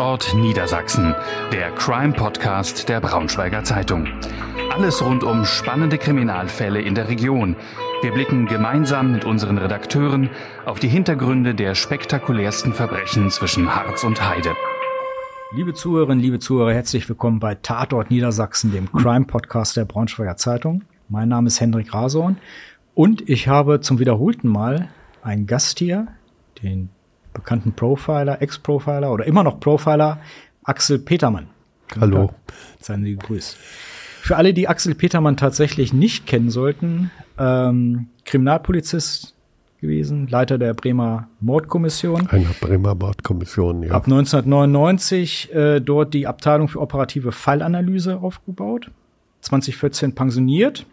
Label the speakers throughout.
Speaker 1: Tatort Niedersachsen, der Crime-Podcast der Braunschweiger Zeitung. Alles rund um spannende Kriminalfälle in der Region. Wir blicken gemeinsam mit unseren Redakteuren auf die Hintergründe der spektakulärsten Verbrechen zwischen Harz und Heide.
Speaker 2: Liebe Zuhörerinnen, liebe Zuhörer, herzlich willkommen bei Tatort Niedersachsen, dem Crime-Podcast der Braunschweiger Zeitung. Mein Name ist Hendrik Rasorn und ich habe zum wiederholten Mal einen Gast hier, den bekannten Profiler, Ex-Profiler oder immer noch Profiler, Axel Petermann.
Speaker 3: Hallo.
Speaker 2: Seien Sie gegrüßt. Für alle, die Axel Petermann tatsächlich nicht kennen sollten, ähm, Kriminalpolizist gewesen, Leiter der Bremer Mordkommission.
Speaker 3: Einer Bremer Mordkommission,
Speaker 2: ja. Ab 1999 äh, dort die Abteilung für operative Fallanalyse aufgebaut. 2014 pensioniert.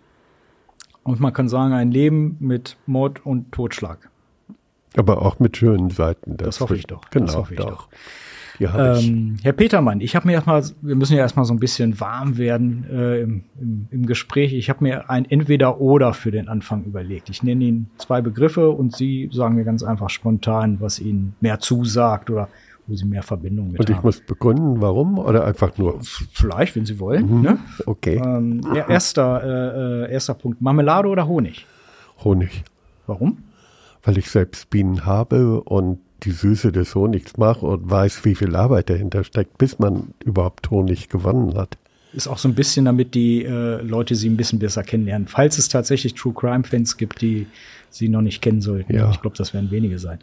Speaker 2: Und man kann sagen, ein Leben mit Mord und Totschlag.
Speaker 3: Aber auch mit schönen Seiten.
Speaker 2: Das, das hoffe ich doch.
Speaker 3: Genau,
Speaker 2: das hoffe
Speaker 3: ich doch. doch. Ähm,
Speaker 2: Herr Petermann, ich habe mir erstmal, wir müssen ja erstmal so ein bisschen warm werden äh, im, im, im Gespräch. Ich habe mir ein Entweder-Oder für den Anfang überlegt. Ich nenne Ihnen zwei Begriffe und Sie sagen mir ganz einfach spontan, was Ihnen mehr zusagt oder wo Sie mehr Verbindung mit
Speaker 3: und haben. Und ich muss begründen, warum oder einfach nur?
Speaker 2: Vielleicht, wenn Sie wollen. Mhm. Ne?
Speaker 3: Okay.
Speaker 2: Ähm, erster, äh, äh, erster Punkt. Marmelade oder Honig?
Speaker 3: Honig.
Speaker 2: Warum?
Speaker 3: Weil ich selbst Bienen habe und die Süße des Honigs mache und weiß, wie viel Arbeit dahinter steckt, bis man überhaupt Honig gewonnen hat.
Speaker 2: Ist auch so ein bisschen, damit die äh, Leute sie ein bisschen besser kennenlernen. Falls es tatsächlich True Crime Fans gibt, die sie noch nicht kennen sollten. Ja. Ich glaube, das werden wenige sein.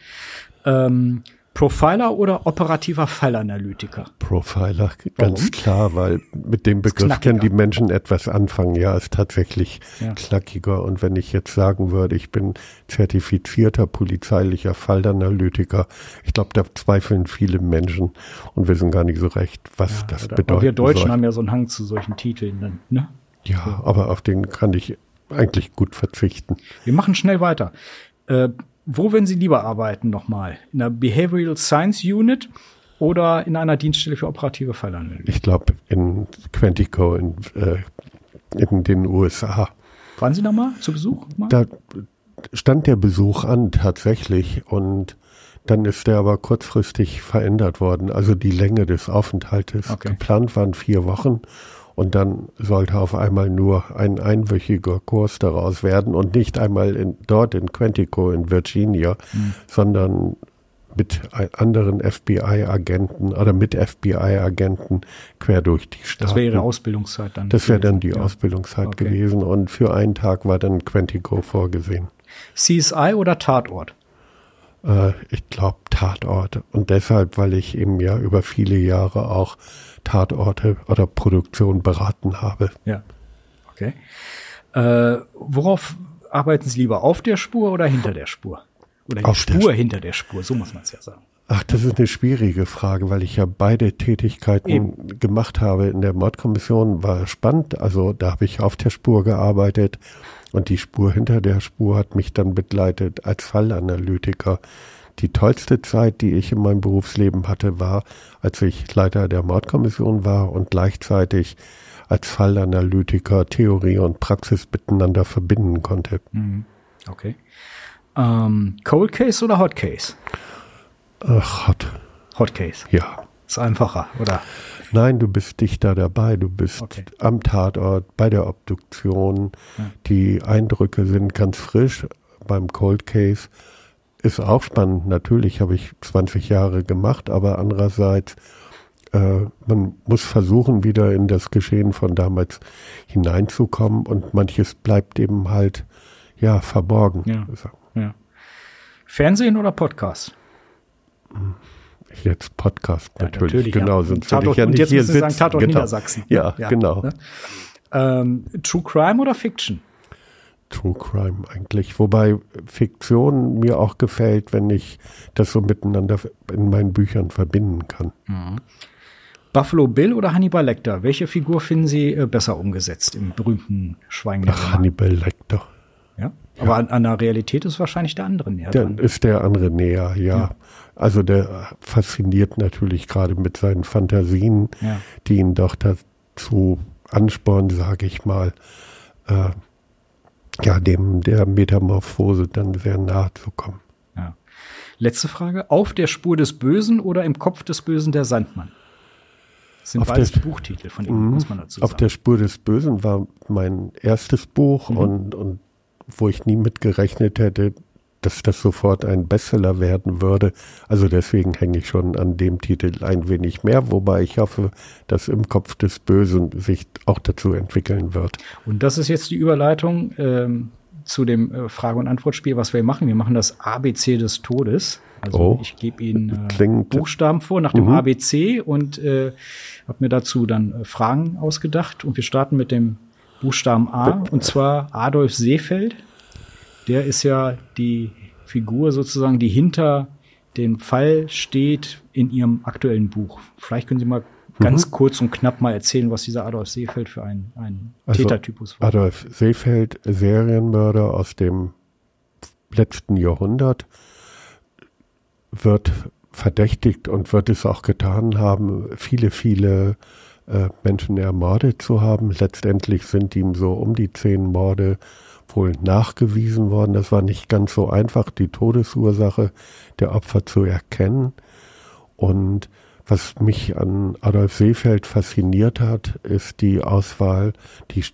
Speaker 2: Ähm, Profiler oder operativer Fallanalytiker?
Speaker 3: Profiler, ganz Warum? klar, weil mit dem Begriff können die Menschen etwas anfangen. Ja, ist tatsächlich ja. knackiger. Und wenn ich jetzt sagen würde, ich bin zertifizierter polizeilicher Fallanalytiker, ich glaube, da zweifeln viele Menschen und wissen gar nicht so recht, was ja, das bedeutet.
Speaker 2: Wir Deutschen soll. haben ja so einen Hang zu solchen Titeln. Dann, ne?
Speaker 3: Ja, aber auf den kann ich eigentlich gut verzichten.
Speaker 2: Wir machen schnell weiter. Äh, wo würden Sie lieber arbeiten nochmal? In der Behavioral Science Unit oder in einer Dienststelle für operative Fallanalyse?
Speaker 3: Ich glaube in Quantico in, äh, in den USA.
Speaker 2: Waren Sie nochmal zu Besuch?
Speaker 3: Mal? Da stand der Besuch an tatsächlich und dann ist der aber kurzfristig verändert worden. Also die Länge des Aufenthaltes. Okay. Geplant waren vier Wochen und dann sollte auf einmal nur ein einwöchiger Kurs daraus werden und nicht einmal in, dort in Quantico in Virginia, mhm. sondern mit anderen FBI-Agenten oder mit FBI-Agenten quer durch die Stadt.
Speaker 2: Das wäre Ihre Ausbildungszeit dann?
Speaker 3: Das wäre dann die ja. Ausbildungszeit okay. gewesen und für einen Tag war dann Quantico vorgesehen.
Speaker 2: CSI oder Tatort?
Speaker 3: Äh, ich glaube Tatort und deshalb, weil ich eben ja über viele Jahre auch Tatorte oder Produktion beraten habe.
Speaker 2: Ja. Okay. Äh, worauf arbeiten Sie lieber? Auf der Spur oder hinter der Spur? Oder auf Spur hinter der Spur, so muss man es ja sagen.
Speaker 3: Ach, das ist eine schwierige Frage, weil ich ja beide Tätigkeiten Eben. gemacht habe. In der Mordkommission war spannend, also da habe ich auf der Spur gearbeitet und die Spur hinter der Spur hat mich dann begleitet als Fallanalytiker. Die tollste Zeit, die ich in meinem Berufsleben hatte, war, als ich Leiter der Mordkommission war und gleichzeitig als Fallanalytiker Theorie und Praxis miteinander verbinden konnte. Mhm.
Speaker 2: Okay. Ähm, Cold Case oder Hot Case?
Speaker 3: Ach, hot.
Speaker 2: Hot Case.
Speaker 3: Ja.
Speaker 2: Ist einfacher, oder?
Speaker 3: Nein, du bist dichter dabei. Du bist okay. am Tatort, bei der Obduktion. Ja. Die Eindrücke sind ganz frisch beim Cold Case ist auch spannend. Natürlich habe ich 20 Jahre gemacht, aber andererseits, äh, man muss versuchen, wieder in das Geschehen von damals hineinzukommen und manches bleibt eben halt, ja, verborgen.
Speaker 2: Ja, ja. Fernsehen oder Podcast?
Speaker 3: Jetzt Podcast ja, natürlich, natürlich, genau,
Speaker 2: ja. sonst würde ich ja nicht jetzt hier sitzen. Sagen, Tatort genau. Niedersachsen.
Speaker 3: Ja, ja genau. Ne?
Speaker 2: Ähm, True Crime oder Fiction?
Speaker 3: True Crime eigentlich. Wobei Fiktion mir auch gefällt, wenn ich das so miteinander in meinen Büchern verbinden kann. Mhm.
Speaker 2: Buffalo Bill oder Hannibal Lecter? Welche Figur finden Sie äh, besser umgesetzt im berühmten Schweigen der
Speaker 3: Ach, Hannibal Lecter.
Speaker 2: Ja? Aber ja. An, an, der Realität ist wahrscheinlich der andere näher.
Speaker 3: Dann ist der andere näher, ja. ja. Also der fasziniert natürlich gerade mit seinen Fantasien, ja. die ihn doch dazu anspornen, sage ich mal, äh, ja, dem der Metamorphose dann sehr nahe zu kommen.
Speaker 2: Ja. Letzte Frage. Auf der Spur des Bösen oder im Kopf des Bösen der Sandmann?
Speaker 3: Das sind auf beides der, Buchtitel von ihm, muss man dazu sagen. Auf der Spur des Bösen war mein erstes Buch mhm. und, und wo ich nie mit gerechnet hätte, dass das sofort ein Bestseller werden würde. Also deswegen hänge ich schon an dem Titel ein wenig mehr, wobei ich hoffe, dass im Kopf des Bösen sich auch dazu entwickeln wird.
Speaker 2: Und das ist jetzt die Überleitung ähm, zu dem äh, Frage- und Antwortspiel, was wir machen. Wir machen das ABC des Todes. Also oh, ich gebe Ihnen äh, Buchstaben vor nach dem mhm. ABC und äh, habe mir dazu dann äh, Fragen ausgedacht. Und wir starten mit dem Buchstaben A, und zwar Adolf Seefeld. Der ist ja die Figur sozusagen, die hinter dem Fall steht in Ihrem aktuellen Buch. Vielleicht können Sie mal ganz mhm. kurz und knapp mal erzählen, was dieser Adolf Seefeld für ein, ein also Tätertypus
Speaker 3: war. Adolf Seefeld, Serienmörder aus dem letzten Jahrhundert, wird verdächtigt und wird es auch getan haben, viele, viele äh, Menschen ermordet zu haben. Letztendlich sind ihm so um die zehn Morde wohl nachgewiesen worden. Das war nicht ganz so einfach, die Todesursache der Opfer zu erkennen. Und was mich an Adolf Seefeld fasziniert hat, ist die Auswahl, die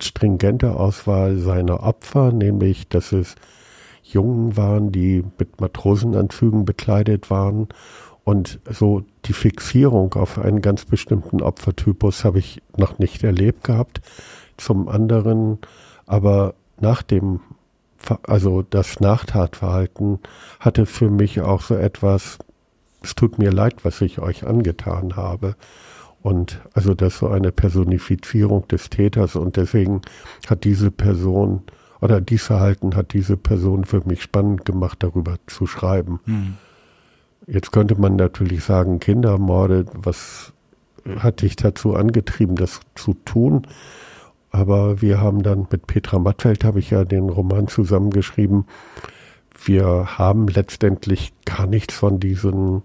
Speaker 3: stringente Auswahl seiner Opfer, nämlich, dass es Jungen waren, die mit Matrosenanzügen bekleidet waren. Und so die Fixierung auf einen ganz bestimmten Opfertypus habe ich noch nicht erlebt gehabt. Zum anderen aber nach dem, also das Nachtatverhalten hatte für mich auch so etwas, es tut mir leid, was ich euch angetan habe. Und also das so eine Personifizierung des Täters und deswegen hat diese Person oder dies Verhalten hat diese Person für mich spannend gemacht, darüber zu schreiben. Hm. Jetzt könnte man natürlich sagen, Kindermorde, was hat dich dazu angetrieben, das zu tun? Aber wir haben dann mit Petra Mattfeld, habe ich ja den Roman zusammengeschrieben, wir haben letztendlich gar nichts von diesen,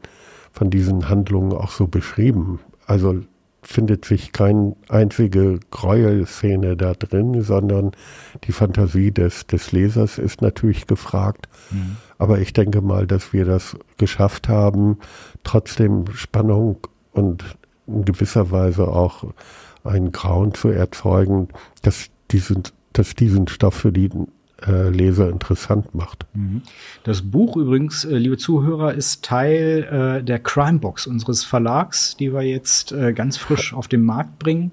Speaker 3: von diesen Handlungen auch so beschrieben. Also findet sich keine einzige Gräuelszene da drin, sondern die Fantasie des, des Lesers ist natürlich gefragt. Mhm. Aber ich denke mal, dass wir das geschafft haben, trotzdem Spannung und in gewisser Weise auch ein Grauen zu erzeugen, dass diesen, dass diesen Stoff für die äh, Leser interessant macht. Mhm.
Speaker 2: Das Buch übrigens, äh, liebe Zuhörer, ist Teil äh, der Crimebox unseres Verlags, die wir jetzt äh, ganz frisch auf den Markt bringen.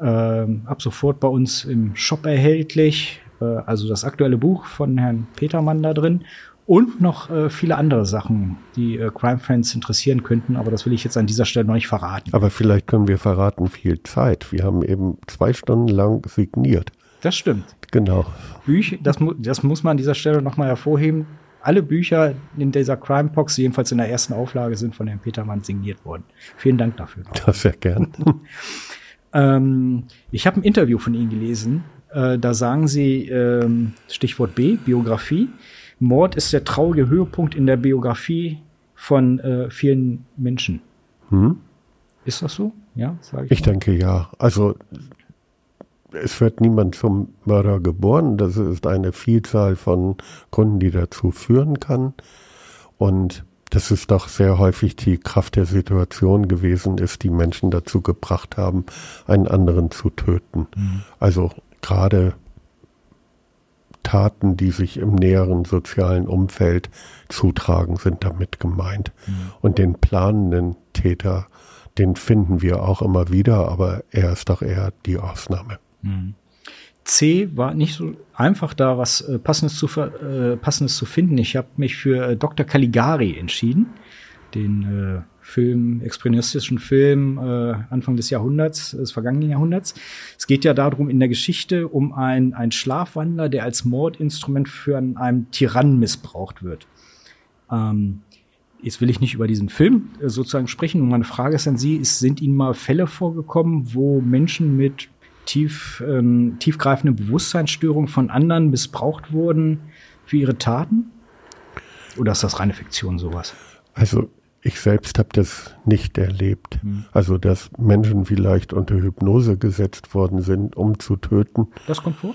Speaker 2: Ähm, ab sofort bei uns im Shop erhältlich. Äh, also das aktuelle Buch von Herrn Petermann da drin und noch äh, viele andere Sachen, die äh, Crime-Fans interessieren könnten, aber das will ich jetzt an dieser Stelle noch nicht verraten.
Speaker 3: Aber vielleicht können wir verraten, viel Zeit. Wir haben eben zwei Stunden lang signiert.
Speaker 2: Das stimmt.
Speaker 3: Genau.
Speaker 2: Bücher, das, das muss man an dieser Stelle nochmal hervorheben. Alle Bücher in dieser Crime-Box, jedenfalls in der ersten Auflage, sind von Herrn Petermann signiert worden. Vielen Dank dafür.
Speaker 3: Das sehr gern.
Speaker 2: ähm, ich habe ein Interview von Ihnen gelesen. Äh, da sagen Sie, ähm, Stichwort B, Biografie. Mord ist der traurige Höhepunkt in der Biografie von äh, vielen Menschen. Hm? Ist das so? Ja,
Speaker 3: sage ich. Ich mal. denke ja. Also es wird niemand zum Mörder geboren. Das ist eine Vielzahl von Gründen, die dazu führen kann. Und das ist doch sehr häufig die Kraft der Situation gewesen ist, die Menschen dazu gebracht haben, einen anderen zu töten. Mhm. Also gerade Taten, die sich im näheren sozialen Umfeld zutragen, sind damit gemeint. Mhm. Und den planenden Täter, den finden wir auch immer wieder, aber er ist doch eher die Ausnahme. Mhm.
Speaker 2: C war nicht so einfach da, was äh, passendes, zu, äh, passendes zu finden. Ich habe mich für äh, Dr. Caligari entschieden, den äh, Film, expressionistischen Film äh, Anfang des Jahrhunderts, des vergangenen Jahrhunderts. Es geht ja darum in der Geschichte um einen, einen Schlafwandler, der als Mordinstrument für einen, einem Tyrannen missbraucht wird. Ähm, jetzt will ich nicht über diesen Film äh, sozusagen sprechen. Und meine Frage ist an Sie, ist, sind Ihnen mal Fälle vorgekommen, wo Menschen mit tief, ähm, tiefgreifenden Bewusstseinsstörungen von anderen missbraucht wurden für ihre Taten? Oder ist das reine Fiktion sowas?
Speaker 3: Also ich selbst habe das nicht erlebt. Hm. Also, dass Menschen vielleicht unter Hypnose gesetzt worden sind, um zu töten.
Speaker 2: Das kommt vor?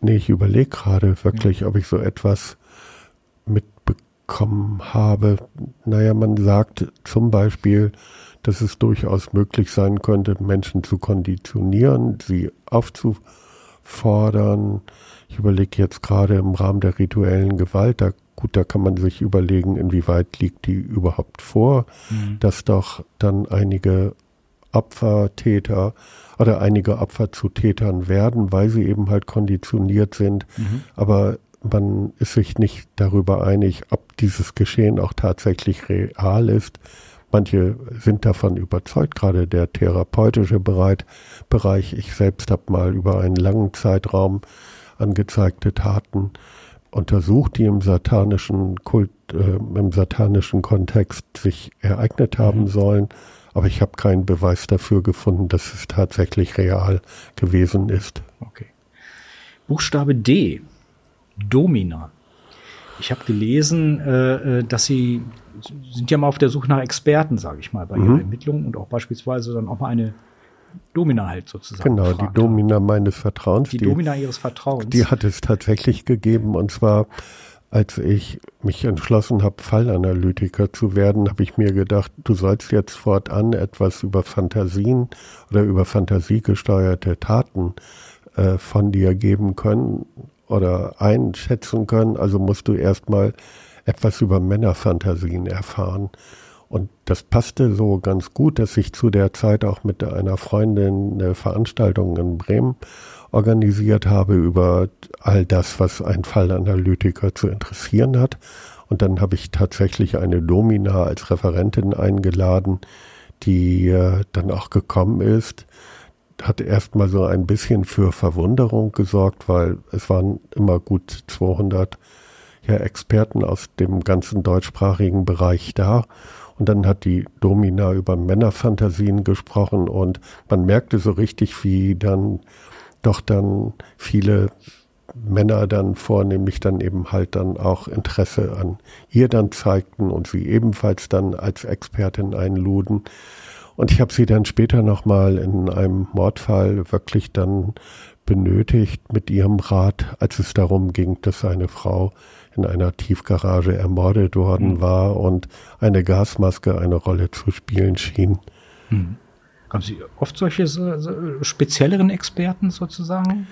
Speaker 3: Nee, ich überlege gerade wirklich, ja. ob ich so etwas mitbekommen bekommen habe. Naja, man sagt zum Beispiel, dass es durchaus möglich sein könnte, Menschen zu konditionieren, sie aufzufordern. Ich überlege jetzt gerade im Rahmen der rituellen Gewalt, da gut, da kann man sich überlegen, inwieweit liegt die überhaupt vor, mhm. dass doch dann einige Opfertäter oder einige Opfer zu Tätern werden, weil sie eben halt konditioniert sind. Mhm. Aber man ist sich nicht darüber einig, ob dieses Geschehen auch tatsächlich real ist. Manche sind davon überzeugt, gerade der therapeutische Bereich. Ich selbst habe mal über einen langen Zeitraum angezeigte Taten untersucht, die im satanischen Kult, äh, im satanischen Kontext sich ereignet haben mhm. sollen. Aber ich habe keinen Beweis dafür gefunden, dass es tatsächlich real gewesen ist.
Speaker 2: Okay. Buchstabe D. Domina. Ich habe gelesen, äh, äh, dass Sie sind ja mal auf der Suche nach Experten, sage ich mal, bei mhm. Ihren Ermittlungen und auch beispielsweise dann auch mal eine Domina halt sozusagen.
Speaker 3: Genau, die Domina haben. meines Vertrauens.
Speaker 2: Die, die, Domina ihres Vertrauens.
Speaker 3: Die hat es tatsächlich gegeben und zwar als ich mich entschlossen habe, Fallanalytiker zu werden, habe ich mir gedacht, du sollst jetzt fortan etwas über Fantasien oder über fantasiegesteuerte Taten äh, von dir geben können oder einschätzen können. Also musst du erstmal etwas über Männerfantasien erfahren. Und das passte so ganz gut, dass ich zu der Zeit auch mit einer Freundin eine Veranstaltung in Bremen organisiert habe über all das, was ein Fallanalytiker zu interessieren hat. Und dann habe ich tatsächlich eine Domina als Referentin eingeladen, die äh, dann auch gekommen ist. Hat erstmal so ein bisschen für Verwunderung gesorgt, weil es waren immer gut 200 ja, Experten aus dem ganzen deutschsprachigen Bereich da. Und dann hat die Domina über Männerfantasien gesprochen und man merkte so richtig, wie dann doch dann viele Männer dann vornehmlich dann eben halt dann auch Interesse an ihr dann zeigten und sie ebenfalls dann als Expertin einluden. Und ich habe sie dann später nochmal in einem Mordfall wirklich dann benötigt mit ihrem Rat, als es darum ging, dass eine Frau in einer Tiefgarage ermordet worden mhm. war und eine Gasmaske eine Rolle zu spielen schien.
Speaker 2: Mhm. Haben Sie oft solche so, spezielleren Experten sozusagen?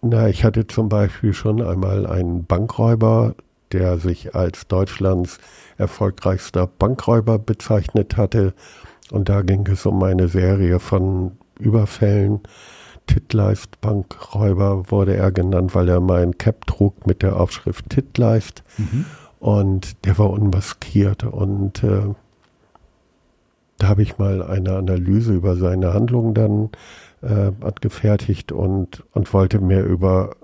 Speaker 3: Na, ich hatte zum Beispiel schon einmal einen Bankräuber, der sich als Deutschlands erfolgreichster Bankräuber bezeichnet hatte. Und da ging es um eine Serie von Überfällen Titleist Bankräuber wurde er genannt, weil er mein Cap trug mit der Aufschrift Titleist. Mhm. Und der war unmaskiert. Und äh, da habe ich mal eine Analyse über seine Handlungen dann äh, angefertigt und, und wollte mehr über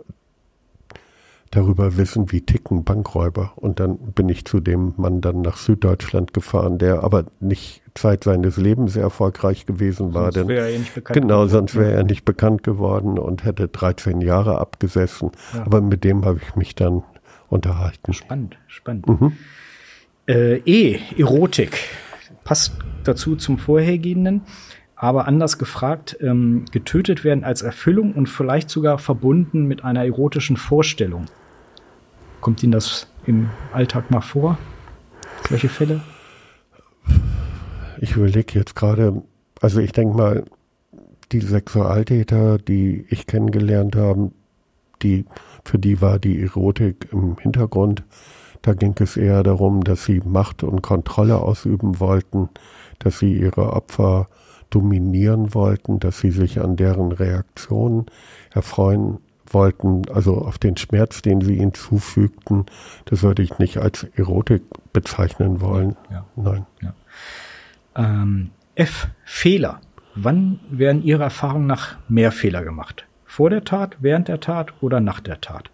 Speaker 3: darüber wissen, wie ticken Bankräuber. Und dann bin ich zu dem Mann dann nach Süddeutschland gefahren, der aber nicht Zeit seines Lebens erfolgreich gewesen war. Sonst wäre er nicht bekannt genau, geworden. sonst wäre er nicht bekannt geworden und hätte 13 Jahre abgesessen. Ja. Aber mit dem habe ich mich dann unterhalten.
Speaker 2: Spannend, spannend. Mhm. Äh, e, Erotik. Passt dazu zum vorhergehenden. Aber anders gefragt, ähm, getötet werden als Erfüllung und vielleicht sogar verbunden mit einer erotischen Vorstellung. Kommt Ihnen das im Alltag mal vor? Solche Fälle?
Speaker 3: Ich überlege jetzt gerade, also ich denke mal, die Sexualtäter, die ich kennengelernt habe, die, für die war die Erotik im Hintergrund. Da ging es eher darum, dass sie Macht und Kontrolle ausüben wollten, dass sie ihre Opfer dominieren wollten, dass sie sich an deren Reaktionen erfreuen wollten, also auf den Schmerz, den sie ihnen zufügten. Das würde ich nicht als Erotik bezeichnen wollen. Ja. Nein. Ja.
Speaker 2: Ähm, F. Fehler. Wann werden Ihrer Erfahrung nach mehr Fehler gemacht? Vor der Tat, während der Tat oder nach der Tat?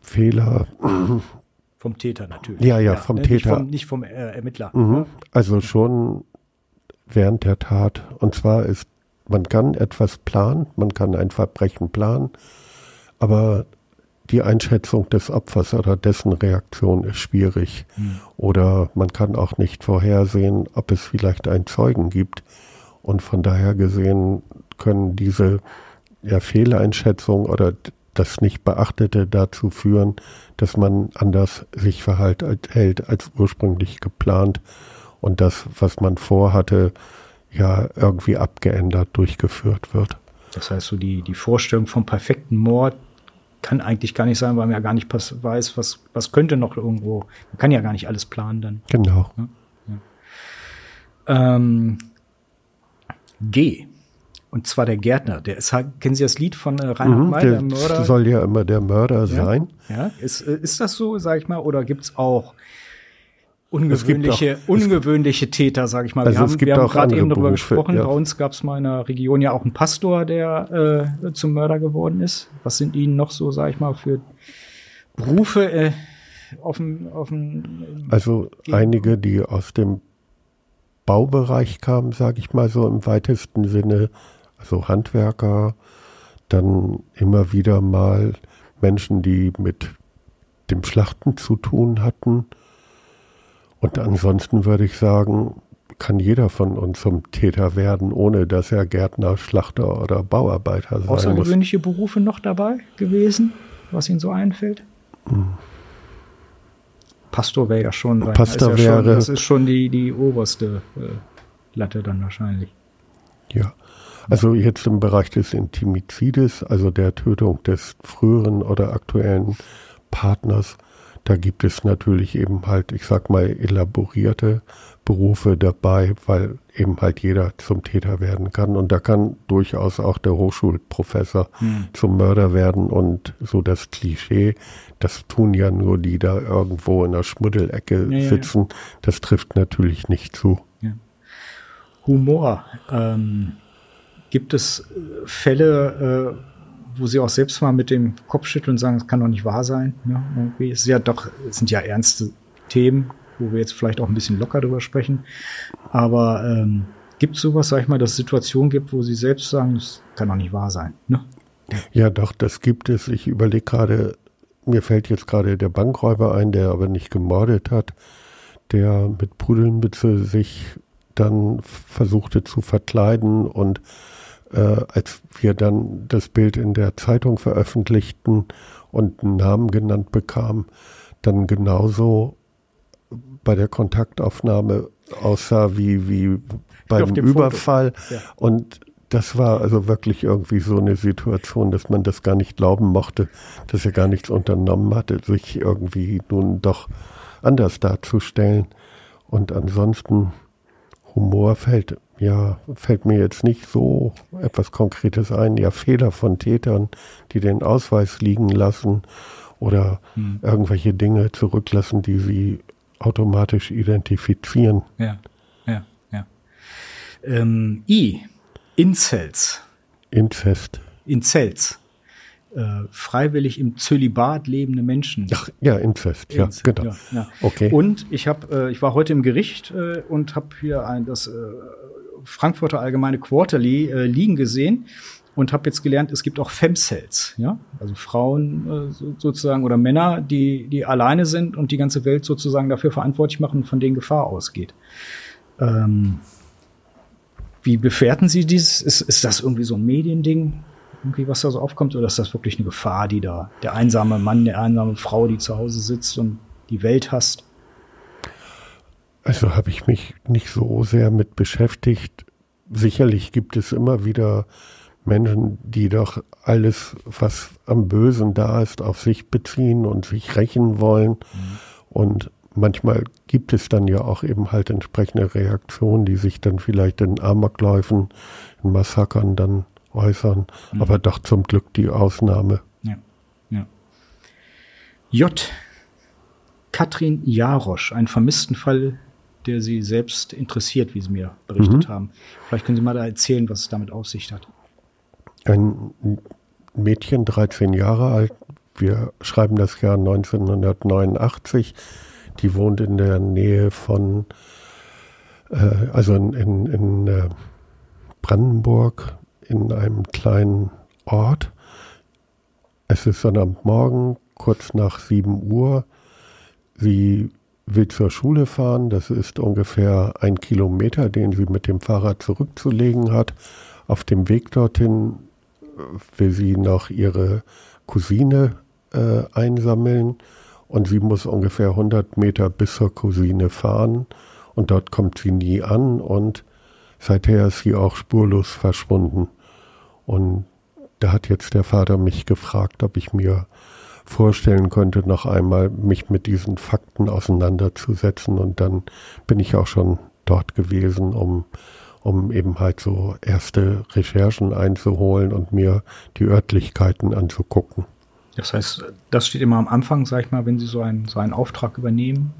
Speaker 3: Fehler.
Speaker 2: Vom Täter natürlich.
Speaker 3: Ja, ja, vom ja, ne, Täter.
Speaker 2: Nicht vom, nicht vom äh, Ermittler.
Speaker 3: Mhm. Also schon während der Tat. Und zwar ist, man kann etwas planen, man kann ein Verbrechen planen, aber die Einschätzung des Opfers oder dessen Reaktion ist schwierig. Mhm. Oder man kann auch nicht vorhersehen, ob es vielleicht einen Zeugen gibt. Und von daher gesehen können diese ja, Fehleinschätzungen oder das nicht beachtete, dazu führen, dass man anders sich verhält hält als ursprünglich geplant und das, was man vorhatte, ja irgendwie abgeändert durchgeführt wird.
Speaker 2: Das heißt, so die, die Vorstellung vom perfekten Mord kann eigentlich gar nicht sein, weil man ja gar nicht weiß, was, was könnte noch irgendwo. Man kann ja gar nicht alles planen dann.
Speaker 3: Genau. Ja,
Speaker 2: ja. Ähm, G. Und zwar der Gärtner. Der ist, kennen Sie das Lied von äh, Reinhard mhm, May,
Speaker 3: der, der Mörder? soll ja immer der Mörder ja, sein.
Speaker 2: Ja, ist, äh, ist das so, sag ich mal, oder gibt's auch ungewöhnliche, auch, ungewöhnliche Täter, sag ich mal.
Speaker 3: Also wir haben, wir haben gerade eben darüber
Speaker 2: Berufe, gesprochen. Ja. Bei uns gab es mal in der Region ja auch einen Pastor, der äh, zum Mörder geworden ist. Was sind Ihnen noch so, sag ich mal, für Berufe äh, auf dem, auf dem
Speaker 3: Also einige, die aus dem Baubereich kamen, sage ich mal so im weitesten Sinne, also Handwerker, dann immer wieder mal Menschen, die mit dem Schlachten zu tun hatten. Und ansonsten würde ich sagen, kann jeder von uns zum Täter werden, ohne dass er Gärtner, Schlachter oder Bauarbeiter sein
Speaker 2: Außergewöhnliche muss. Berufe noch dabei gewesen, was Ihnen so einfällt? Hm. Pastor wäre ja schon,
Speaker 3: Pastor
Speaker 2: ja
Speaker 3: wäre,
Speaker 2: schon, das ist schon die, die oberste äh, Latte dann wahrscheinlich.
Speaker 3: Ja. Also jetzt im Bereich des Intimizides, also der Tötung des früheren oder aktuellen Partners, da gibt es natürlich eben halt, ich sag mal, elaborierte Berufe dabei, weil eben halt jeder zum Täter werden kann. Und da kann durchaus auch der Hochschulprofessor hm. zum Mörder werden. Und so das Klischee, das tun ja nur die da irgendwo in der Schmuddelecke ja, sitzen, ja. das trifft natürlich nicht zu.
Speaker 2: Humor. Ähm, gibt es äh, Fälle, äh, wo Sie auch selbst mal mit dem Kopf schütteln und sagen, das kann doch nicht wahr sein? Ne? Irgendwie ist ja doch, es sind ja ernste Themen, wo wir jetzt vielleicht auch ein bisschen locker drüber sprechen. Aber ähm, gibt es sowas, sag ich mal, dass es Situationen gibt, wo Sie selbst sagen, das kann doch nicht wahr sein? Ne?
Speaker 3: Ja, doch, das gibt es. Ich überlege gerade, mir fällt jetzt gerade der Bankräuber ein, der aber nicht gemordet hat, der mit Pudelnmütze sich dann versuchte zu verkleiden und äh, als wir dann das Bild in der Zeitung veröffentlichten und einen Namen genannt bekamen, dann genauso bei der Kontaktaufnahme aussah wie, wie beim Überfall. Ja. Und das war also wirklich irgendwie so eine Situation, dass man das gar nicht glauben mochte, dass er gar nichts unternommen hatte, sich irgendwie nun doch anders darzustellen. Und ansonsten Humor fällt, ja, fällt mir jetzt nicht so etwas Konkretes ein. Ja, Fehler von Tätern, die den Ausweis liegen lassen oder hm. irgendwelche Dinge zurücklassen, die sie automatisch identifizieren.
Speaker 2: Ja, ja, ja. Ähm, I, Incels.
Speaker 3: Inzest.
Speaker 2: Incels äh, freiwillig im Zölibat lebende Menschen.
Speaker 3: Ach, ja, Inzest, ja, Inzest, genau. Ja, ja.
Speaker 2: Okay. Und ich habe, äh, ich war heute im Gericht äh, und habe hier ein das äh, Frankfurter Allgemeine Quarterly äh, liegen gesehen und habe jetzt gelernt, es gibt auch Femcells, ja, also Frauen äh, sozusagen oder Männer, die die alleine sind und die ganze Welt sozusagen dafür verantwortlich machen, von denen Gefahr ausgeht. Ähm, wie bewerten Sie dieses? Ist, ist das irgendwie so ein Mediending? Irgendwie, was da so aufkommt, oder ist das wirklich eine Gefahr, die da, der einsame Mann, der einsame Frau, die zu Hause sitzt und die Welt hasst?
Speaker 3: Also habe ich mich nicht so sehr mit beschäftigt. Sicherlich gibt es immer wieder Menschen, die doch alles, was am Bösen da ist, auf sich beziehen und sich rächen wollen. Mhm. Und manchmal gibt es dann ja auch eben halt entsprechende Reaktionen, die sich dann vielleicht in Amokläufen, in Massakern dann äußern, mhm. aber doch zum Glück die Ausnahme.
Speaker 2: Ja, ja. J. Katrin Jarosch, ein vermissten Fall, der Sie selbst interessiert, wie Sie mir berichtet mhm. haben. Vielleicht können Sie mal da erzählen, was es damit auf sich hat.
Speaker 3: Ein Mädchen, 13 Jahre alt, wir schreiben das Jahr 1989, die wohnt in der Nähe von, äh, also in, in, in äh, Brandenburg, in einem kleinen Ort. Es ist Sonnabendmorgen, kurz nach 7 Uhr. Sie will zur Schule fahren. Das ist ungefähr ein Kilometer, den sie mit dem Fahrrad zurückzulegen hat. Auf dem Weg dorthin will sie noch ihre Cousine äh, einsammeln und sie muss ungefähr 100 Meter bis zur Cousine fahren und dort kommt sie nie an und seither ist sie auch spurlos verschwunden. Und da hat jetzt der Vater mich gefragt, ob ich mir vorstellen könnte, noch einmal mich mit diesen Fakten auseinanderzusetzen. Und dann bin ich auch schon dort gewesen, um, um eben halt so erste Recherchen einzuholen und mir die Örtlichkeiten anzugucken.
Speaker 2: Das heißt, das steht immer am Anfang, sag ich mal, wenn Sie so einen, so einen Auftrag übernehmen?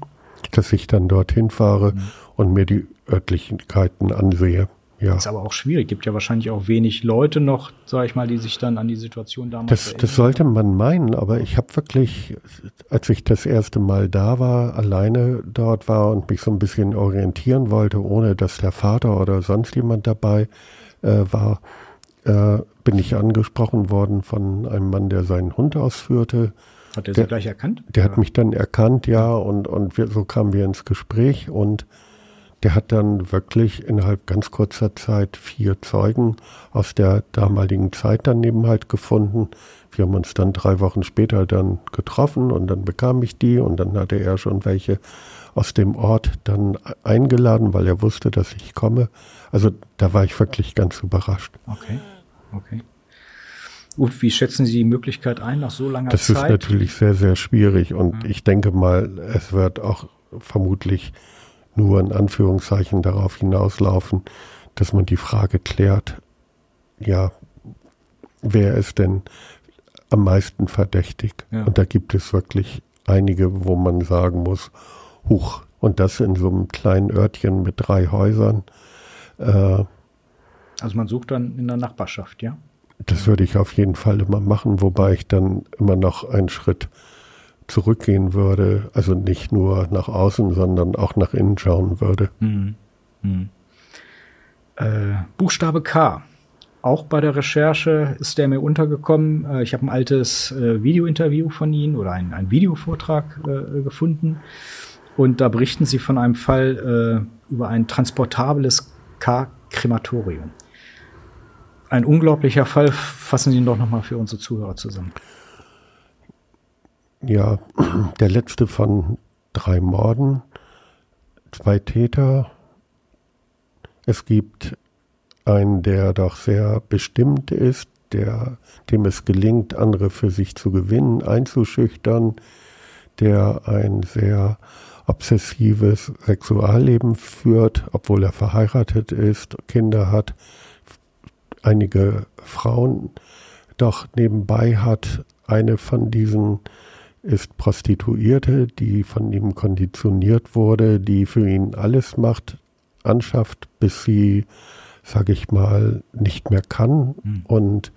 Speaker 3: Dass ich dann dorthin fahre mhm. und mir die Örtlichkeiten ansehe. Ja.
Speaker 2: Ist aber auch schwierig. Gibt ja wahrscheinlich auch wenig Leute noch, sag ich mal, die sich dann an die Situation damals
Speaker 3: Das, das sollte man meinen, aber ich habe wirklich, als ich das erste Mal da war, alleine dort war und mich so ein bisschen orientieren wollte, ohne dass der Vater oder sonst jemand dabei äh, war, äh, bin ich angesprochen worden von einem Mann, der seinen Hund ausführte.
Speaker 2: Hat er Sie gleich erkannt?
Speaker 3: Der ja. hat mich dann erkannt, ja, und, und wir, so kamen wir ins Gespräch und der hat dann wirklich innerhalb ganz kurzer Zeit vier Zeugen aus der damaligen Zeit daneben halt gefunden. Wir haben uns dann drei Wochen später dann getroffen und dann bekam ich die und dann hatte er schon welche aus dem Ort dann eingeladen, weil er wusste, dass ich komme. Also da war ich wirklich ganz überrascht.
Speaker 2: Okay, okay. Und wie schätzen Sie die Möglichkeit ein nach so langer
Speaker 3: das
Speaker 2: Zeit?
Speaker 3: Das ist natürlich sehr, sehr schwierig und mhm. ich denke mal, es wird auch vermutlich nur in Anführungszeichen darauf hinauslaufen, dass man die Frage klärt, ja, wer ist denn am meisten verdächtig? Ja. Und da gibt es wirklich einige, wo man sagen muss, huch, und das in so einem kleinen Örtchen mit drei Häusern.
Speaker 2: Äh, also man sucht dann in der Nachbarschaft, ja?
Speaker 3: Das würde ich auf jeden Fall immer machen, wobei ich dann immer noch einen Schritt zurückgehen würde, also nicht nur nach außen, sondern auch nach innen schauen würde. Hm. Hm.
Speaker 2: Äh, Buchstabe K. Auch bei der Recherche ist der mir untergekommen. Äh, ich habe ein altes äh, Videointerview von Ihnen oder einen, einen Videovortrag äh, gefunden. Und da berichten Sie von einem Fall äh, über ein transportables K-Krematorium. Ein unglaublicher Fall. Fassen Sie ihn doch nochmal für unsere Zuhörer zusammen
Speaker 3: ja, der letzte von drei Morden, zwei Täter. Es gibt einen, der doch sehr bestimmt ist, der, dem es gelingt, andere für sich zu gewinnen, einzuschüchtern, der ein sehr obsessives Sexualleben führt, obwohl er verheiratet ist, Kinder hat, einige Frauen doch nebenbei hat. Eine von diesen ist Prostituierte, die von ihm konditioniert wurde, die für ihn alles macht, anschafft, bis sie, sag ich mal, nicht mehr kann. Mhm. Und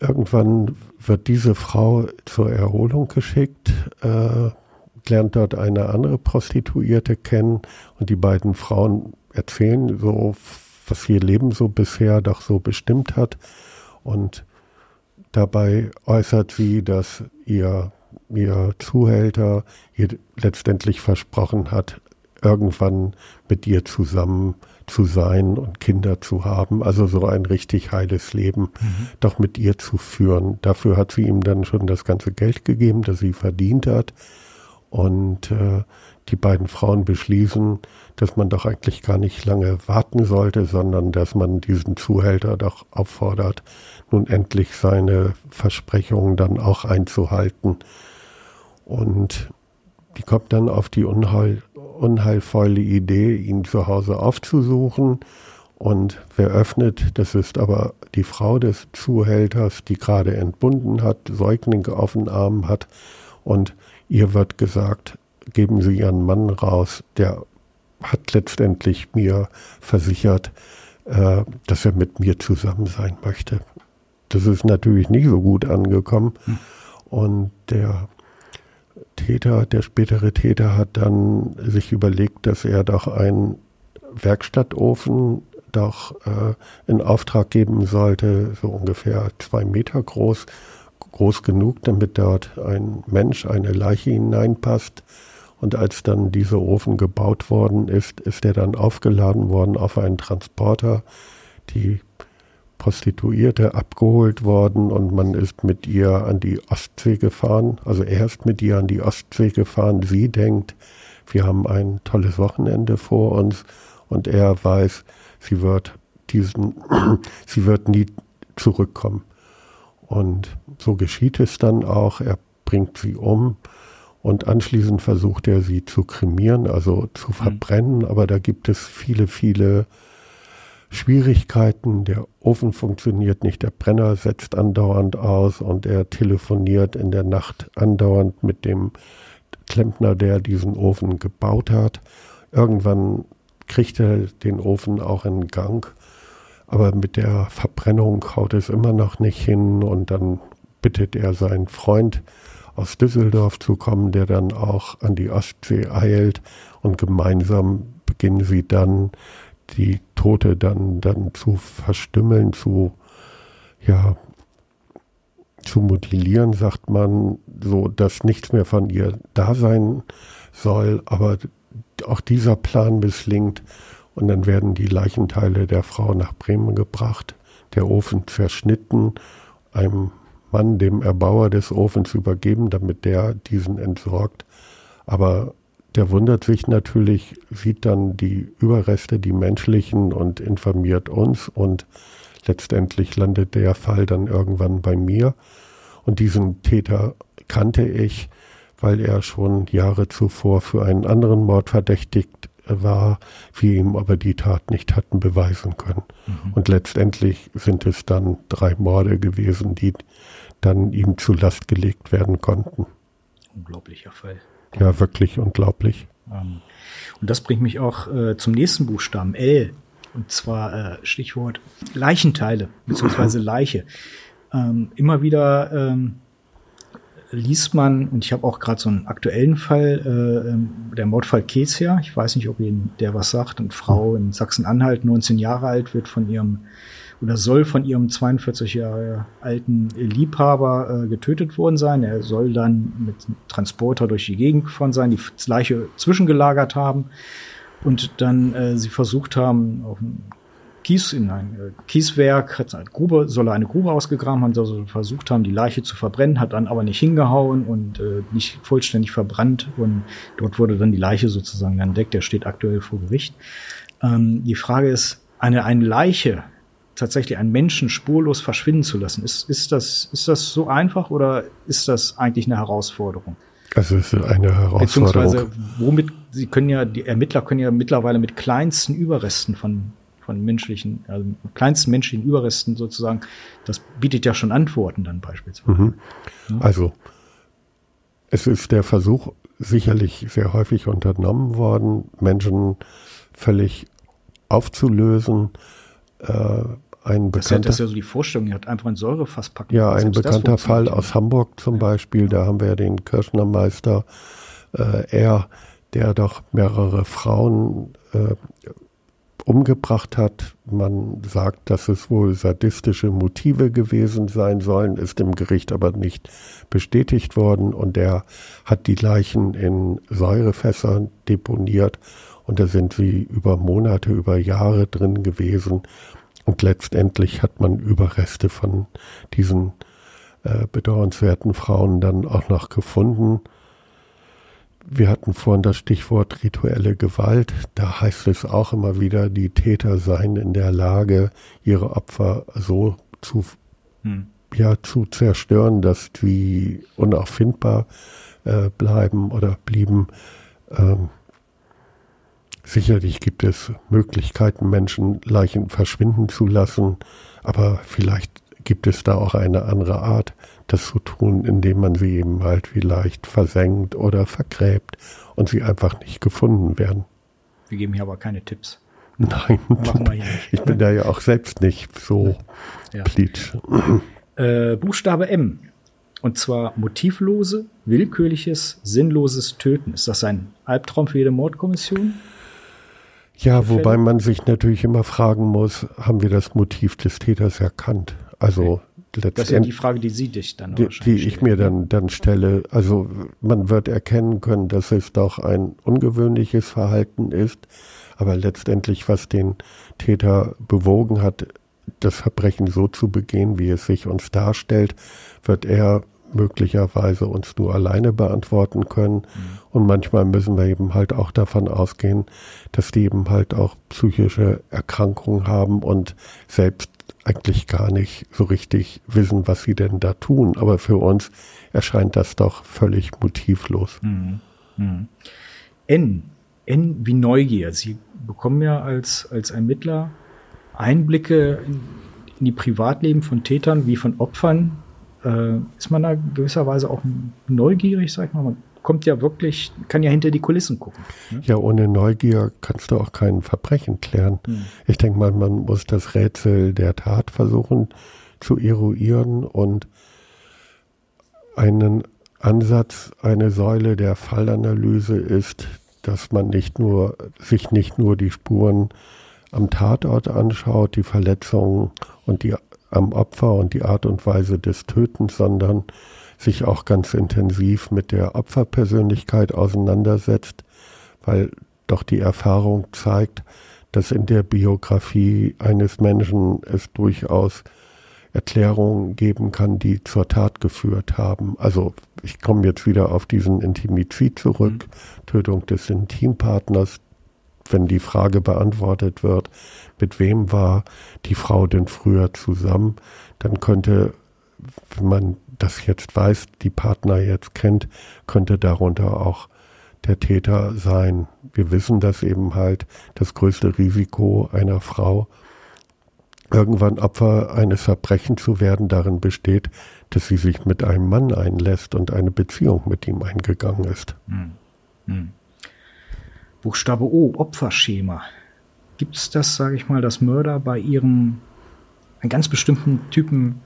Speaker 3: irgendwann wird diese Frau zur Erholung geschickt, äh, lernt dort eine andere Prostituierte kennen und die beiden Frauen erzählen so, was ihr Leben so bisher doch so bestimmt hat. Und Dabei äußert sie, dass ihr, ihr Zuhälter ihr letztendlich versprochen hat, irgendwann mit ihr zusammen zu sein und Kinder zu haben, also so ein richtig heiles Leben mhm. doch mit ihr zu führen. Dafür hat sie ihm dann schon das ganze Geld gegeben, das sie verdient hat. Und äh, die beiden Frauen beschließen, dass man doch eigentlich gar nicht lange warten sollte, sondern dass man diesen Zuhälter doch auffordert, nun endlich seine Versprechungen dann auch einzuhalten. Und die kommt dann auf die unheil, unheilvolle Idee, ihn zu Hause aufzusuchen. Und wer öffnet, das ist aber die Frau des Zuhälters, die gerade entbunden hat, Säuglinge auf den Armen hat. Und ihr wird gesagt, geben Sie Ihren Mann raus, der hat letztendlich mir versichert, äh, dass er mit mir zusammen sein möchte. Das ist natürlich nicht so gut angekommen. Hm. Und der Täter, der spätere Täter hat dann sich überlegt, dass er doch einen Werkstattofen doch äh, in Auftrag geben sollte, so ungefähr zwei Meter groß, groß genug, damit dort ein Mensch, eine Leiche hineinpasst. Und als dann dieser Ofen gebaut worden ist, ist er dann aufgeladen worden auf einen Transporter. Die Prostituierte abgeholt worden und man ist mit ihr an die Ostsee gefahren. Also er ist mit ihr an die Ostsee gefahren. Sie denkt, wir haben ein tolles Wochenende vor uns und er weiß, sie wird diesen, sie wird nie zurückkommen. Und so geschieht es dann auch. Er bringt sie um und anschließend versucht er sie zu kremieren, also zu mhm. verbrennen. Aber da gibt es viele, viele Schwierigkeiten. Der Ofen funktioniert nicht, der Brenner setzt andauernd aus und er telefoniert in der Nacht andauernd mit dem Klempner, der diesen Ofen gebaut hat. Irgendwann kriegt er den Ofen auch in Gang, aber mit der Verbrennung haut es immer noch nicht hin und dann bittet er seinen Freund aus Düsseldorf zu kommen, der dann auch an die Ostsee eilt und gemeinsam beginnen sie dann die Tote dann, dann zu verstümmeln, zu, ja, zu modellieren, sagt man, so dass nichts mehr von ihr da sein soll, aber auch dieser Plan misslingt und dann werden die Leichenteile der Frau nach Bremen gebracht, der Ofen zerschnitten, einem Mann, dem Erbauer des Ofens übergeben, damit der diesen entsorgt. Aber der wundert sich natürlich, sieht dann die Überreste, die menschlichen und informiert uns und letztendlich landet der Fall dann irgendwann bei mir. Und diesen Täter kannte ich, weil er schon Jahre zuvor für einen anderen Mord verdächtigt war, wir ihm aber die Tat nicht hatten beweisen können. Mhm. Und letztendlich sind es dann drei Morde gewesen, die dann ihm zu Last gelegt werden konnten.
Speaker 2: Unglaublicher Fall.
Speaker 3: Ja, wirklich unglaublich.
Speaker 2: Ähm, und das bringt mich auch äh, zum nächsten Buchstaben, L. Und zwar äh, Stichwort Leichenteile, beziehungsweise Leiche. Ähm, immer wieder ähm, liest man, und ich habe auch gerade so einen aktuellen Fall, äh, ähm, der Mordfall Kesia, ich weiß nicht, ob Ihnen der was sagt, eine Frau in Sachsen-Anhalt, 19 Jahre alt, wird von ihrem oder soll von ihrem 42 Jahre alten Liebhaber äh, getötet worden sein. Er soll dann mit Transporter durch die Gegend gefahren sein, die Leiche zwischengelagert haben und dann äh, sie versucht haben, auf ein Kies in ein äh, Kieswerk, hat eine Grube, soll er eine Grube ausgegraben haben, soll versucht haben, die Leiche zu verbrennen, hat dann aber nicht hingehauen und äh, nicht vollständig verbrannt und dort wurde dann die Leiche sozusagen entdeckt. Der steht aktuell vor Gericht. Ähm, die Frage ist, eine, eine Leiche tatsächlich einen Menschen spurlos verschwinden zu lassen. Ist, ist, das, ist das so einfach oder ist das eigentlich eine Herausforderung?
Speaker 3: Also es ist eine Herausforderung. Beziehungsweise,
Speaker 2: womit, Sie können ja, die Ermittler können ja mittlerweile mit kleinsten Überresten von, von menschlichen, also kleinsten menschlichen Überresten sozusagen, das bietet ja schon Antworten dann beispielsweise. Mhm.
Speaker 3: Ja. Also, es ist der Versuch sicherlich sehr häufig unternommen worden, Menschen völlig aufzulösen,
Speaker 2: äh, ein das bekannter, das ist ja so die Vorstellung, ihr habt einfach ein Säurefass packen.
Speaker 3: Ja, ein bekannter Fall aus Hamburg zum Beispiel, da haben wir ja den Kirschnermeister, äh, er, der doch mehrere Frauen äh, umgebracht hat. Man sagt, dass es wohl sadistische Motive gewesen sein sollen, ist im Gericht aber nicht bestätigt worden und er hat die Leichen in Säurefässern deponiert und da sind sie über Monate, über Jahre drin gewesen. Und letztendlich hat man Überreste von diesen äh, bedauernswerten Frauen dann auch noch gefunden. Wir hatten vorhin das Stichwort rituelle Gewalt. Da heißt es auch immer wieder, die Täter seien in der Lage, ihre Opfer so zu, hm. ja, zu zerstören, dass sie unauffindbar äh, bleiben oder blieben. Ähm, Sicherlich gibt es Möglichkeiten, Menschen Leichen verschwinden zu lassen, aber vielleicht gibt es da auch eine andere Art, das zu tun, indem man sie eben halt vielleicht versenkt oder vergräbt und sie einfach nicht gefunden werden.
Speaker 2: Wir geben hier aber keine Tipps.
Speaker 3: Nein, ich bin da ja auch selbst nicht so ja.
Speaker 2: Äh, Buchstabe M. Und zwar motivlose, willkürliches, sinnloses Töten. Ist das ein Albtraum für jede Mordkommission?
Speaker 3: Ja, wobei man sich natürlich immer fragen muss, haben wir das Motiv des Täters erkannt? Also
Speaker 2: okay. Das ist ja die Frage, die Sie dich dann
Speaker 3: die, die ich mir dann, dann stelle. Also man wird erkennen können, dass es doch ein ungewöhnliches Verhalten ist, aber letztendlich, was den Täter bewogen hat, das Verbrechen so zu begehen, wie es sich uns darstellt, wird er möglicherweise uns nur alleine beantworten können. Mhm. Und manchmal müssen wir eben halt auch davon ausgehen, dass die eben halt auch psychische Erkrankungen haben und selbst eigentlich gar nicht so richtig wissen, was sie denn da tun. Aber für uns erscheint das doch völlig motivlos. Mhm.
Speaker 2: Mhm. N. N wie Neugier. Sie bekommen ja als, als Ermittler Einblicke in, in die Privatleben von Tätern wie von Opfern äh, ist man da gewisserweise auch neugierig, sag ich mal. Man kommt ja wirklich, kann ja hinter die Kulissen gucken.
Speaker 3: Ne? Ja, ohne Neugier kannst du auch kein Verbrechen klären. Hm. Ich denke mal, man muss das Rätsel der Tat versuchen zu eruieren und einen Ansatz, eine Säule der Fallanalyse ist, dass man nicht nur, sich nicht nur die Spuren am Tatort anschaut, die Verletzungen und die am Opfer und die Art und Weise des Tötens, sondern sich auch ganz intensiv mit der Opferpersönlichkeit auseinandersetzt, weil doch die Erfahrung zeigt, dass in der Biografie eines Menschen es durchaus Erklärungen geben kann, die zur Tat geführt haben. Also ich komme jetzt wieder auf diesen Intimizid zurück, mhm. Tötung des Intimpartners, wenn die Frage beantwortet wird, mit wem war die Frau denn früher zusammen, dann könnte, wenn man das jetzt weiß, die Partner jetzt kennt, könnte darunter auch der Täter sein. Wir wissen, dass eben halt das größte Risiko einer Frau, irgendwann Opfer eines Verbrechens zu werden, darin besteht, dass sie sich mit einem Mann einlässt und eine Beziehung mit ihm eingegangen ist. Hm. Hm.
Speaker 2: Buchstabe O, Opferschema. Gibt es das, sage ich mal, dass Mörder bei ihrem einen ganz bestimmten Typen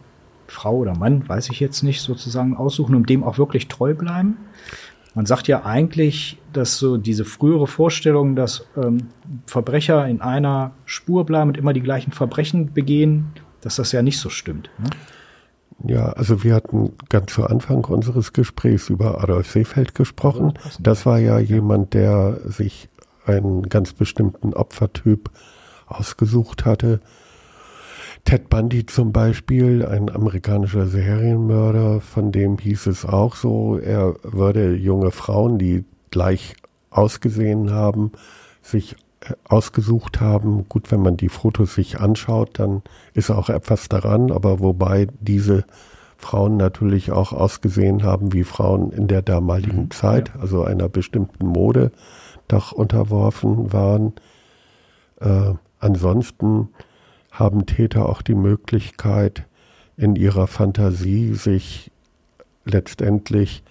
Speaker 2: Frau oder Mann, weiß ich jetzt nicht, sozusagen aussuchen und dem auch wirklich treu bleiben? Man sagt ja eigentlich, dass so diese frühere Vorstellung, dass ähm, Verbrecher in einer Spur bleiben und immer die gleichen Verbrechen begehen, dass das ja nicht so stimmt. Ne?
Speaker 3: Ja, also wir hatten ganz zu Anfang unseres Gesprächs über Adolf Seefeld gesprochen. Das war ja jemand, der sich einen ganz bestimmten Opfertyp ausgesucht hatte. Ted Bundy zum Beispiel, ein amerikanischer Serienmörder, von dem hieß es auch so, er würde junge Frauen, die gleich ausgesehen haben, sich ausgesucht haben. Gut, wenn man die Fotos sich anschaut, dann ist auch etwas daran, aber wobei diese Frauen natürlich auch ausgesehen haben wie Frauen in der damaligen mhm, Zeit, ja. also einer bestimmten Mode doch unterworfen waren. Äh, ansonsten haben Täter auch die Möglichkeit, in ihrer Fantasie sich letztendlich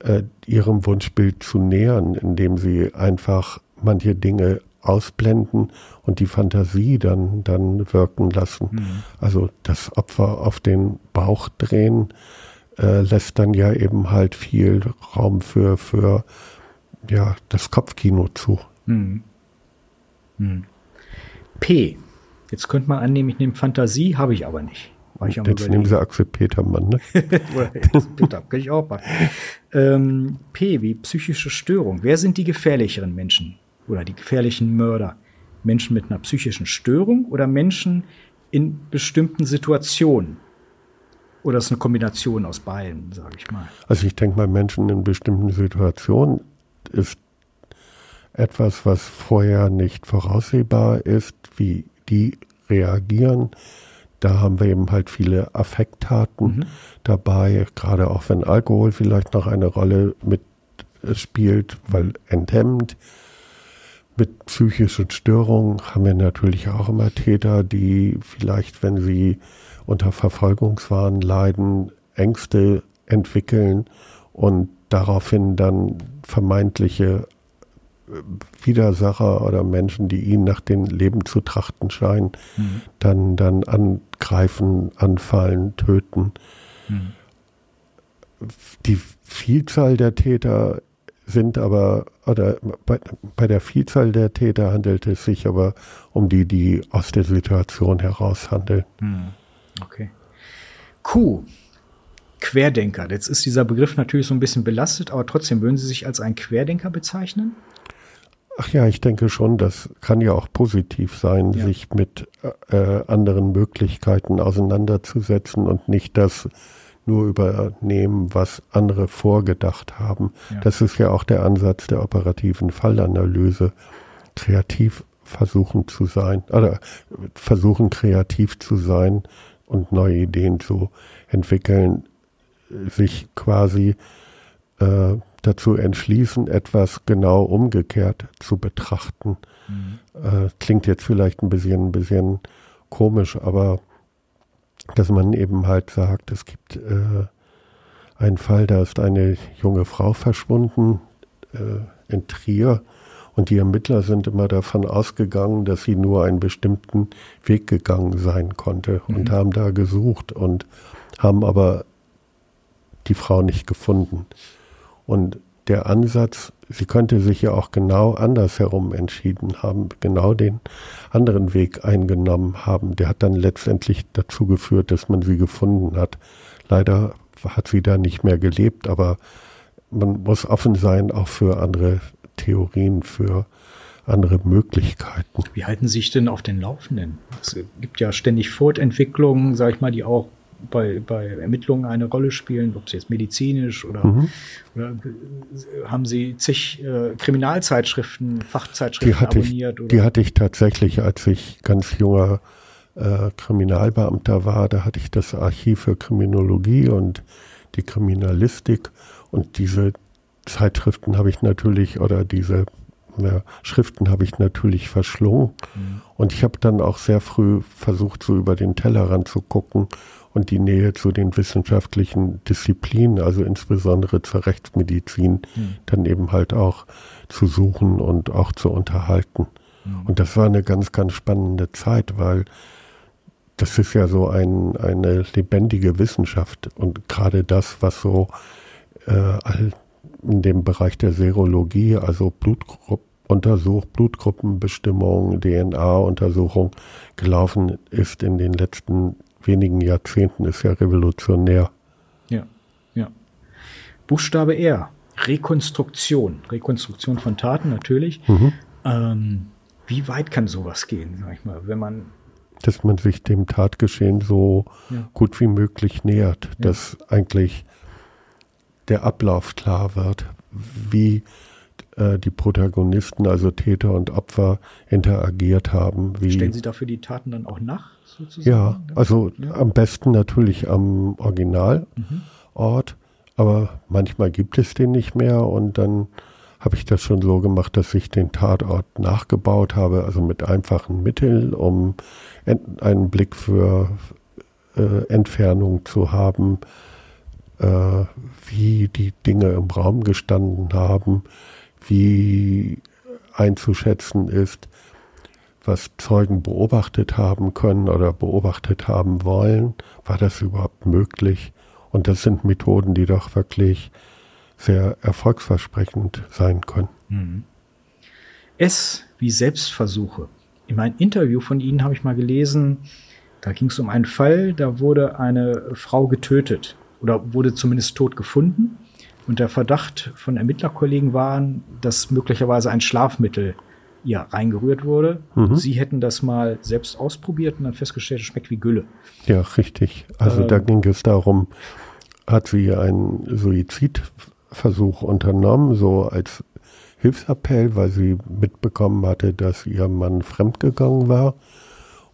Speaker 3: äh, ihrem Wunschbild zu nähern, indem sie einfach manche Dinge ausblenden und die Fantasie dann, dann wirken lassen. Mhm. Also das Opfer auf den Bauch drehen äh, lässt dann ja eben halt viel Raum für, für ja, das Kopfkino zu. Mhm.
Speaker 2: Mhm. P. Jetzt könnte man annehmen, ich nehme Fantasie, habe ich aber nicht.
Speaker 3: Ich Jetzt nehmen Sie Axel Petermann, ne?
Speaker 2: Peter, kann ich auch machen. Ähm, P wie psychische Störung. Wer sind die gefährlicheren Menschen? Oder die gefährlichen Mörder Menschen mit einer psychischen Störung oder Menschen in bestimmten Situationen? Oder ist eine Kombination aus beiden, sage ich mal?
Speaker 3: Also ich denke mal, Menschen in bestimmten Situationen ist etwas, was vorher nicht voraussehbar ist, wie die reagieren. Da haben wir eben halt viele Affekttaten mhm. dabei, gerade auch wenn Alkohol vielleicht noch eine Rolle mitspielt, weil enthemmt. Mit psychischen Störungen haben wir natürlich auch immer Täter, die vielleicht, wenn sie unter Verfolgungswahn leiden, Ängste entwickeln und daraufhin dann vermeintliche äh, Widersacher oder Menschen, die ihnen nach dem Leben zu trachten scheinen, mhm. dann, dann angreifen, anfallen, töten. Mhm. Die Vielzahl der Täter sind aber, oder bei, bei, der Vielzahl der Täter handelt es sich aber um die, die aus der Situation heraus handeln. Hm.
Speaker 2: Okay. Q. Querdenker. Jetzt ist dieser Begriff natürlich so ein bisschen belastet, aber trotzdem würden Sie sich als ein Querdenker bezeichnen?
Speaker 3: Ach ja, ich denke schon, das kann ja auch positiv sein, ja. sich mit äh, anderen Möglichkeiten auseinanderzusetzen und nicht das nur übernehmen, was andere vorgedacht haben. Ja. Das ist ja auch der Ansatz der operativen Fallanalyse. Kreativ versuchen zu sein, oder versuchen kreativ zu sein und neue Ideen zu entwickeln, sich quasi äh, dazu entschließen, etwas genau umgekehrt zu betrachten. Mhm. Äh, klingt jetzt vielleicht ein bisschen, ein bisschen komisch, aber dass man eben halt sagt, es gibt äh, einen Fall, da ist eine junge Frau verschwunden äh, in Trier und die Ermittler sind immer davon ausgegangen, dass sie nur einen bestimmten Weg gegangen sein konnte mhm. und haben da gesucht und haben aber die Frau nicht gefunden. Und der Ansatz, sie könnte sich ja auch genau andersherum entschieden haben, genau den anderen Weg eingenommen haben. Der hat dann letztendlich dazu geführt, dass man sie gefunden hat. Leider hat sie da nicht mehr gelebt, aber man muss offen sein auch für andere Theorien, für andere Möglichkeiten.
Speaker 2: Wie halten Sie sich denn auf den Laufenden? Es gibt ja ständig Fortentwicklungen, sage ich mal, die auch bei, bei Ermittlungen eine Rolle spielen, ob sie jetzt medizinisch oder, mhm. oder haben Sie zig äh, Kriminalzeitschriften, Fachzeitschriften
Speaker 3: die
Speaker 2: abonniert?
Speaker 3: Ich, oder? Die hatte ich tatsächlich, als ich ganz junger äh, Kriminalbeamter war. Da hatte ich das Archiv für Kriminologie und die Kriminalistik und diese Zeitschriften habe ich natürlich oder diese ja, Schriften habe ich natürlich verschlungen. Mhm. Und ich habe dann auch sehr früh versucht, so über den Tellerrand zu gucken und die Nähe zu den wissenschaftlichen Disziplinen, also insbesondere zur Rechtsmedizin, mhm. dann eben halt auch zu suchen und auch zu unterhalten. Mhm. Und das war eine ganz, ganz spannende Zeit, weil das ist ja so ein, eine lebendige Wissenschaft und gerade das, was so äh, in dem Bereich der Serologie, also Blutgruppenuntersuch, Blutgruppenbestimmung, DNA-Untersuchung gelaufen ist in den letzten wenigen Jahrzehnten, ist ja revolutionär.
Speaker 2: Ja, ja. Buchstabe R, Rekonstruktion. Rekonstruktion von Taten natürlich. Mhm. Ähm, wie weit kann sowas gehen, sag ich mal, wenn man
Speaker 3: dass man sich dem Tatgeschehen so ja. gut wie möglich nähert, ja. dass eigentlich der Ablauf klar wird, wie äh, die Protagonisten, also Täter und Opfer, interagiert haben.
Speaker 2: Stellen Sie dafür die Taten dann auch nach?
Speaker 3: Sozusagen? Ja, also ja. am besten natürlich am Originalort, mhm. aber manchmal gibt es den nicht mehr und dann habe ich das schon so gemacht, dass ich den Tatort nachgebaut habe, also mit einfachen Mitteln, um einen Blick für äh, Entfernung zu haben, äh, wie die Dinge im Raum gestanden haben, wie einzuschätzen ist, was Zeugen beobachtet haben können oder beobachtet haben wollen. War das überhaupt möglich? Und das sind Methoden, die doch wirklich sehr erfolgsversprechend sein können. Mhm.
Speaker 2: S wie Selbstversuche. In meinem Interview von Ihnen habe ich mal gelesen, da ging es um einen Fall, da wurde eine Frau getötet oder wurde zumindest tot gefunden. Und der Verdacht von Ermittlerkollegen war, dass möglicherweise ein Schlafmittel ihr reingerührt wurde. Mhm. Sie hätten das mal selbst ausprobiert und dann festgestellt, es schmeckt wie Gülle.
Speaker 3: Ja, richtig. Also ähm, da ging es darum, hat sie einen Suizidversuch unternommen, so als Hilfsappell, weil sie mitbekommen hatte, dass ihr Mann fremdgegangen war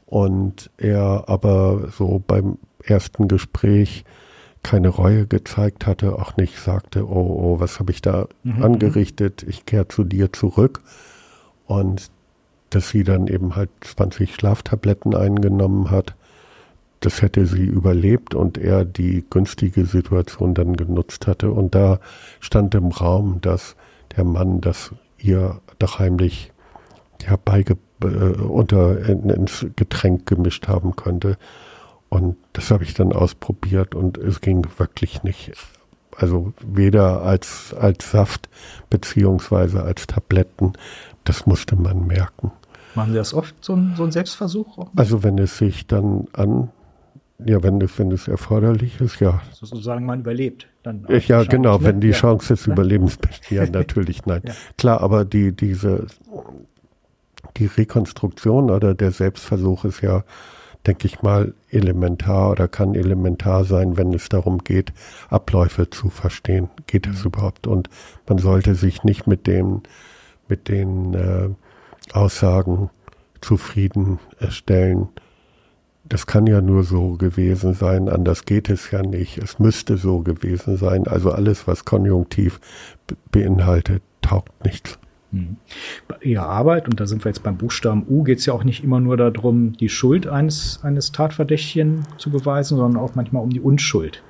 Speaker 3: und er aber so beim ersten Gespräch keine Reue gezeigt hatte, auch nicht sagte, oh, oh, was habe ich da mhm. angerichtet, ich kehre zu dir zurück und dass sie dann eben halt 20 Schlaftabletten eingenommen hat. Das hätte sie überlebt und er die günstige Situation dann genutzt hatte. Und da stand im Raum, dass der Mann das ihr doch heimlich herbeige äh, unter ins Getränk gemischt haben könnte. Und das habe ich dann ausprobiert und es ging wirklich nicht. Also weder als, als Saft beziehungsweise als Tabletten. Das musste man merken.
Speaker 2: Machen Sie das oft, so ein, so ein Selbstversuch?
Speaker 3: Also wenn es sich dann an ja, wenn es, wenn es erforderlich ist, ja.
Speaker 2: Sozusagen man überlebt.
Speaker 3: Dann ja, genau, ne? wenn die Chance des ja. Überlebens besteht, ja, natürlich, nein. Ja. Klar, aber die, diese, die Rekonstruktion oder der Selbstversuch ist ja, denke ich mal, elementar oder kann elementar sein, wenn es darum geht, Abläufe zu verstehen. Geht es mhm. überhaupt? Und man sollte sich nicht mit dem, mit den äh, Aussagen zufrieden stellen. Das kann ja nur so gewesen sein, anders geht es ja nicht. Es müsste so gewesen sein. Also alles, was konjunktiv beinhaltet, taugt nichts.
Speaker 2: Hm. Bei Ihrer Arbeit, und da sind wir jetzt beim Buchstaben U, geht es ja auch nicht immer nur darum, die Schuld eines, eines Tatverdächtigen zu beweisen, sondern auch manchmal um die Unschuld.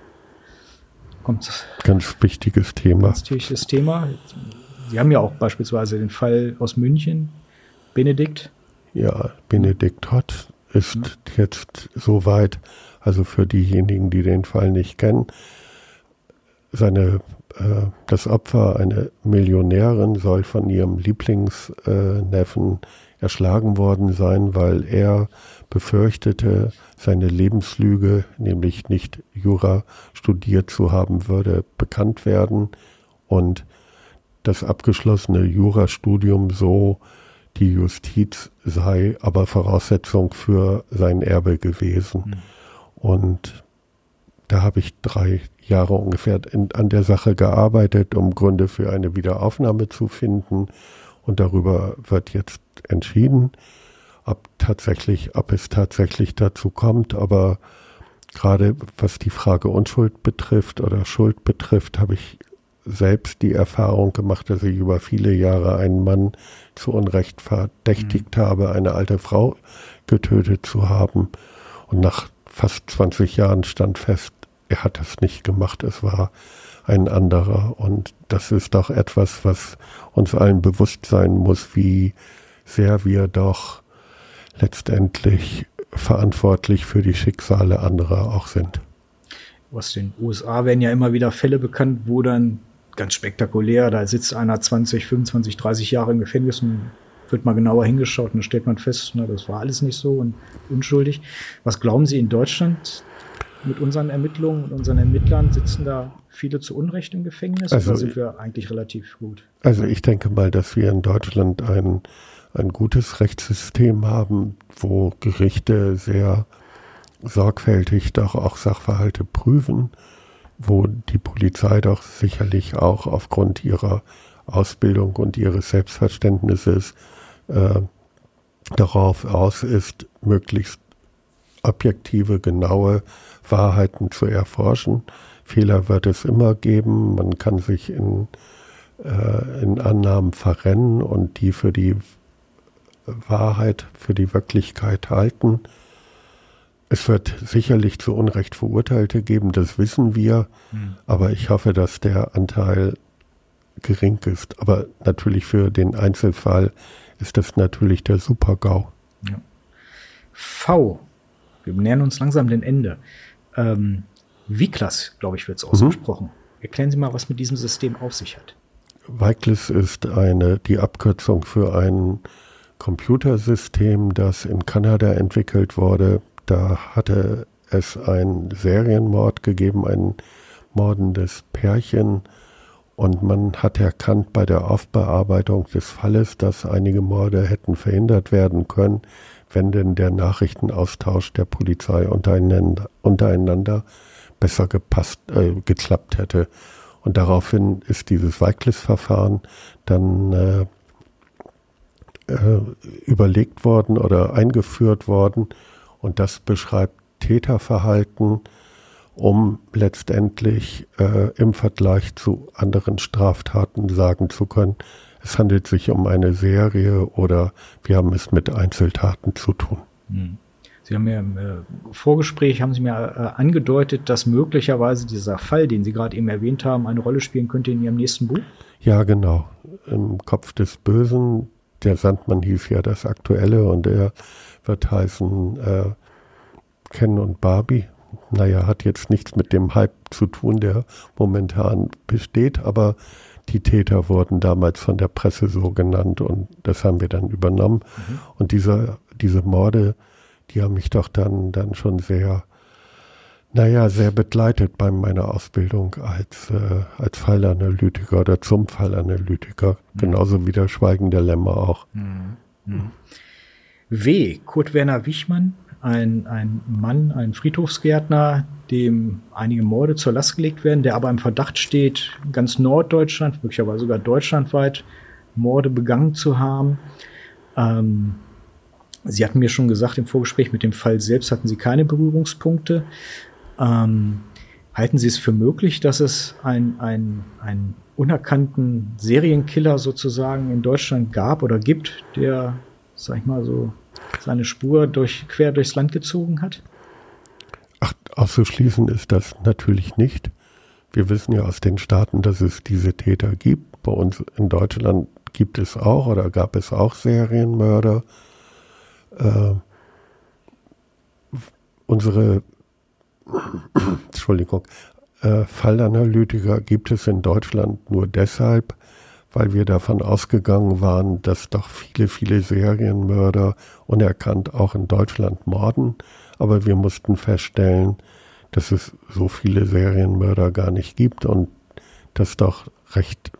Speaker 3: Kommt ganz wichtiges Thema. Ganz
Speaker 2: wichtiges Thema. Sie haben ja auch beispielsweise den Fall aus München, Benedikt.
Speaker 3: Ja, Benedikt Hott ist ja. jetzt soweit, also für diejenigen, die den Fall nicht kennen, seine äh, das Opfer, eine Millionärin, soll von ihrem Lieblingsneffen erschlagen worden sein, weil er befürchtete, seine Lebenslüge, nämlich nicht Jura studiert zu haben, würde bekannt werden und das abgeschlossene Jurastudium so die Justiz sei aber Voraussetzung für sein Erbe gewesen. Mhm. Und da habe ich drei Jahre ungefähr in, an der Sache gearbeitet, um Gründe für eine Wiederaufnahme zu finden. Und darüber wird jetzt entschieden, ob tatsächlich, ob es tatsächlich dazu kommt. Aber gerade was die Frage Unschuld betrifft oder Schuld betrifft, habe ich selbst die Erfahrung gemacht, dass ich über viele Jahre einen Mann zu Unrecht verdächtigt mhm. habe, eine alte Frau getötet zu haben. Und nach fast 20 Jahren stand fest, er hat es nicht gemacht, es war ein anderer. Und das ist doch etwas, was uns allen bewusst sein muss, wie sehr wir doch letztendlich verantwortlich für die Schicksale anderer auch sind.
Speaker 2: Aus den USA werden ja immer wieder Fälle bekannt, wo dann ganz spektakulär, da sitzt einer 20, 25, 30 Jahre im Gefängnis und wird mal genauer hingeschaut und dann stellt man fest, na, das war alles nicht so und unschuldig. Was glauben Sie in Deutschland? mit unseren Ermittlungen und unseren Ermittlern sitzen da viele zu Unrecht im Gefängnis also, oder sind wir eigentlich relativ gut?
Speaker 3: Also ich denke mal, dass wir in Deutschland ein, ein gutes Rechtssystem haben, wo Gerichte sehr sorgfältig doch auch Sachverhalte prüfen, wo die Polizei doch sicherlich auch aufgrund ihrer Ausbildung und ihres Selbstverständnisses äh, darauf aus ist, möglichst objektive, genaue Wahrheiten zu erforschen. Fehler wird es immer geben. Man kann sich in, äh, in Annahmen verrennen und die für die Wahrheit, für die Wirklichkeit halten. Es wird sicherlich zu Unrecht Verurteilte geben, das wissen wir, mhm. aber ich hoffe, dass der Anteil gering ist. Aber natürlich für den Einzelfall ist das natürlich der Super-GAU. Ja.
Speaker 2: V. Wir nähern uns langsam dem Ende. Ähm, Viklas, glaube ich, wird es ausgesprochen. Mhm. Erklären Sie mal, was mit diesem System auf sich hat.
Speaker 3: Viklas ist eine, die Abkürzung für ein Computersystem, das in Kanada entwickelt wurde. Da hatte es einen Serienmord gegeben, ein mordendes Pärchen. Und man hat erkannt bei der Aufbearbeitung des Falles, dass einige Morde hätten verhindert werden können, wenn denn der Nachrichtenaustausch der Polizei untereinander, untereinander besser gepasst, äh, geklappt hätte. Und daraufhin ist dieses Weiklis-Verfahren dann äh, äh, überlegt worden oder eingeführt worden. Und das beschreibt Täterverhalten, um letztendlich äh, im Vergleich zu anderen Straftaten sagen zu können, es handelt sich um eine Serie oder wir haben es mit Einzeltaten zu tun. Hm.
Speaker 2: Sie haben mir im äh, Vorgespräch haben Sie mir äh, angedeutet, dass möglicherweise dieser Fall, den Sie gerade eben erwähnt haben, eine Rolle spielen könnte in Ihrem nächsten Buch.
Speaker 3: Ja, genau. Im Kopf des Bösen. Der Sandmann hieß ja das Aktuelle und er wird heißen äh, Ken und Barbie. Naja, hat jetzt nichts mit dem Hype zu tun, der momentan besteht, aber die Täter wurden damals von der Presse so genannt und das haben wir dann übernommen. Mhm. Und diese, diese Morde, die haben mich doch dann, dann schon sehr, naja, sehr begleitet bei meiner Ausbildung als, äh, als Fallanalytiker oder zum Fallanalytiker. Mhm. Genauso wie der Schweigen der Lämmer auch. Mhm.
Speaker 2: W. Kurt Werner Wichmann, ein, ein Mann, ein Friedhofsgärtner, dem einige Morde zur Last gelegt werden, der aber im Verdacht steht, ganz Norddeutschland, möglicherweise sogar deutschlandweit Morde begangen zu haben. Ähm, Sie hatten mir schon gesagt, im Vorgespräch mit dem Fall selbst hatten Sie keine Berührungspunkte. Ähm, halten Sie es für möglich, dass es ein, ein, einen unerkannten Serienkiller sozusagen in Deutschland gab oder gibt, der, sag ich mal so, seine Spur durch, quer durchs Land gezogen hat?
Speaker 3: Ach, auszuschließen ist das natürlich nicht. Wir wissen ja aus den Staaten, dass es diese Täter gibt. Bei uns in Deutschland gibt es auch oder gab es auch Serienmörder. Äh, unsere Entschuldigung, äh, Fallanalytiker gibt es in Deutschland nur deshalb, weil wir davon ausgegangen waren, dass doch viele, viele Serienmörder unerkannt auch in Deutschland morden aber wir mussten feststellen, dass es so viele Serienmörder gar nicht gibt und dass doch recht,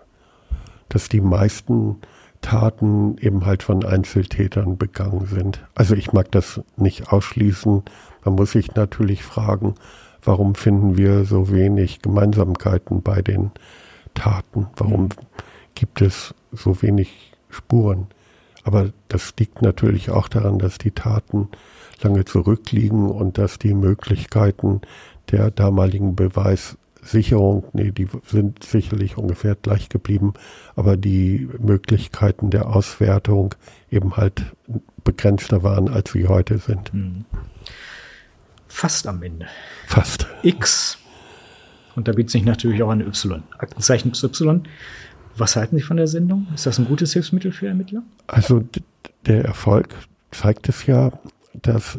Speaker 3: dass die meisten Taten eben halt von Einzeltätern begangen sind. Also ich mag das nicht ausschließen. Man muss sich natürlich fragen, warum finden wir so wenig Gemeinsamkeiten bei den Taten? Warum gibt es so wenig Spuren? Aber das liegt natürlich auch daran, dass die Taten lange zurückliegen und dass die Möglichkeiten der damaligen Beweissicherung, nee, die sind sicherlich ungefähr gleich geblieben, aber die Möglichkeiten der Auswertung eben halt begrenzter waren, als sie heute sind. Hm.
Speaker 2: Fast am Ende.
Speaker 3: Fast.
Speaker 2: X. Und da bietet sich natürlich auch eine Y. Aktenzeichen Y. Was halten Sie von der Sendung? Ist das ein gutes Hilfsmittel für Ermittler?
Speaker 3: Also der Erfolg zeigt es ja dass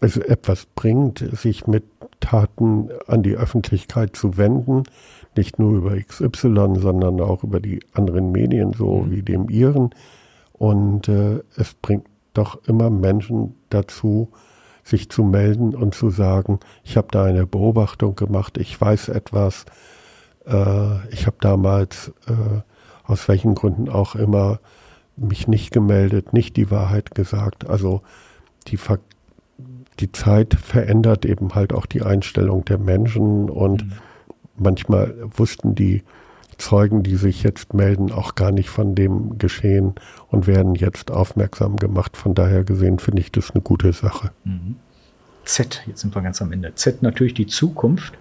Speaker 3: es etwas bringt, sich mit Taten an die Öffentlichkeit zu wenden, nicht nur über XY, sondern auch über die anderen Medien, so mhm. wie dem Ihren. Und äh, es bringt doch immer Menschen dazu, sich zu melden und zu sagen, ich habe da eine Beobachtung gemacht, ich weiß etwas, ich habe damals äh, aus welchen Gründen auch immer mich nicht gemeldet, nicht die Wahrheit gesagt. Also die, Ver die Zeit verändert eben halt auch die Einstellung der Menschen und mhm. manchmal wussten die Zeugen, die sich jetzt melden, auch gar nicht von dem Geschehen und werden jetzt aufmerksam gemacht. Von daher gesehen finde ich das eine gute Sache. Mhm.
Speaker 2: Z, jetzt sind wir ganz am Ende. Z natürlich die Zukunft.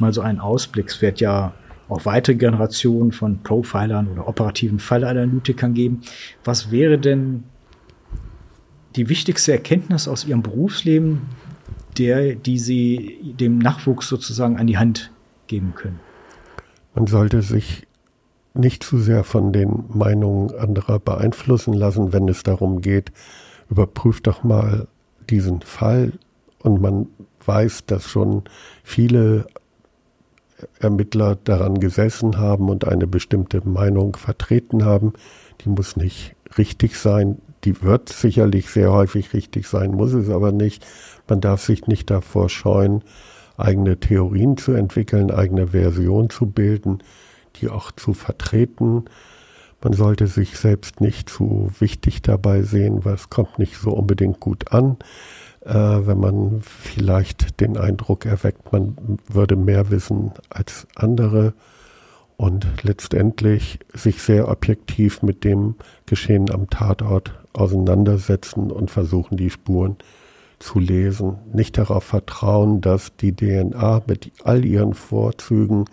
Speaker 2: Mal so ein Ausblick. Es wird ja auch weitere Generationen von Profilern oder operativen Fallanalytikern geben. Was wäre denn die wichtigste Erkenntnis aus ihrem Berufsleben, der, die sie dem Nachwuchs sozusagen an die Hand geben können?
Speaker 3: Man sollte sich nicht zu sehr von den Meinungen anderer beeinflussen lassen, wenn es darum geht, überprüft doch mal diesen Fall und man weiß, dass schon viele Ermittler daran gesessen haben und eine bestimmte Meinung vertreten haben. Die muss nicht richtig sein, die wird sicherlich sehr häufig richtig sein, muss es aber nicht. Man darf sich nicht davor scheuen, eigene Theorien zu entwickeln, eigene Version zu bilden, die auch zu vertreten. Man sollte sich selbst nicht zu wichtig dabei sehen, weil es kommt nicht so unbedingt gut an, äh, wenn man vielleicht den Eindruck erweckt, man würde mehr wissen als andere und letztendlich sich sehr objektiv mit dem Geschehen am Tatort auseinandersetzen und versuchen, die Spuren zu lesen. Nicht darauf vertrauen, dass die DNA mit all ihren Vorzügen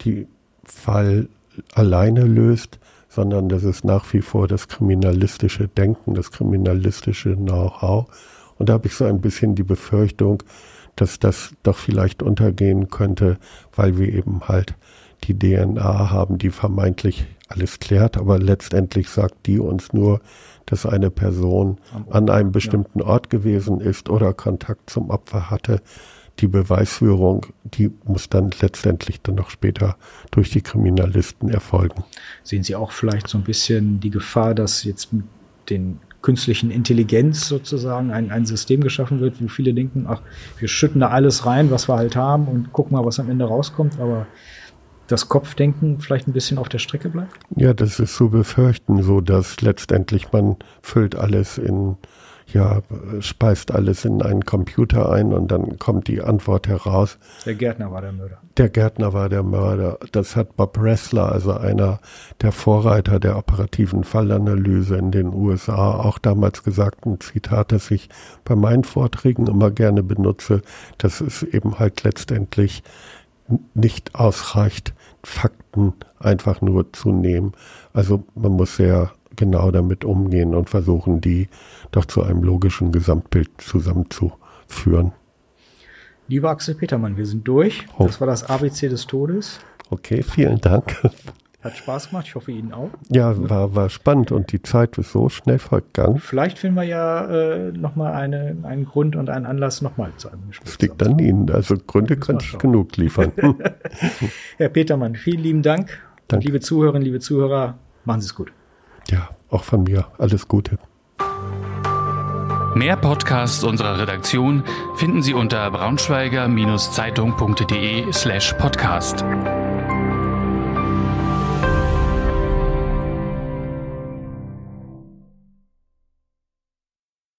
Speaker 3: die Fall alleine löst, sondern das ist nach wie vor das kriminalistische Denken, das kriminalistische Know-how. Und da habe ich so ein bisschen die Befürchtung, dass das doch vielleicht untergehen könnte, weil wir eben halt die DNA haben, die vermeintlich alles klärt, aber letztendlich sagt die uns nur, dass eine Person an einem bestimmten. Ort gewesen ist oder Kontakt zum Opfer hatte. Die Beweisführung, die muss dann letztendlich dann noch später durch die Kriminalisten erfolgen.
Speaker 2: Sehen Sie auch vielleicht so ein bisschen die Gefahr, dass jetzt mit den künstlichen Intelligenz sozusagen ein, ein System geschaffen wird, wo viele denken, ach, wir schütten da alles rein, was wir halt haben und gucken mal, was am Ende rauskommt, aber das Kopfdenken vielleicht ein bisschen auf der Strecke bleibt?
Speaker 3: Ja, das ist zu befürchten, so dass letztendlich man füllt alles in ja, speist alles in einen Computer ein und dann kommt die Antwort heraus.
Speaker 2: Der Gärtner war der Mörder.
Speaker 3: Der Gärtner war der Mörder. Das hat Bob Ressler, also einer der Vorreiter der operativen Fallanalyse in den USA, auch damals gesagt, ein Zitat, das ich bei meinen Vorträgen immer gerne benutze, dass es eben halt letztendlich nicht ausreicht, Fakten einfach nur zu nehmen. Also man muss sehr genau damit umgehen und versuchen, die doch zu einem logischen Gesamtbild zusammenzuführen.
Speaker 2: Lieber Axel Petermann, wir sind durch. Oh. Das war das ABC des Todes.
Speaker 3: Okay, vielen Dank.
Speaker 2: Hat Spaß gemacht, ich hoffe Ihnen auch.
Speaker 3: Ja, war, war spannend und die Zeit ist so schnell vergangen.
Speaker 2: Vielleicht finden wir ja äh, nochmal eine, einen Grund und einen Anlass nochmal zu einem
Speaker 3: Gespräch. Das liegt an Ihnen, also Gründe könnte ich genug liefern.
Speaker 2: Herr Petermann, vielen lieben Dank. Dank. liebe Zuhörerinnen, liebe Zuhörer, machen Sie es gut.
Speaker 3: Ja, auch von mir alles Gute.
Speaker 1: Mehr Podcasts unserer Redaktion finden Sie unter braunschweiger-zeitung.de slash podcast.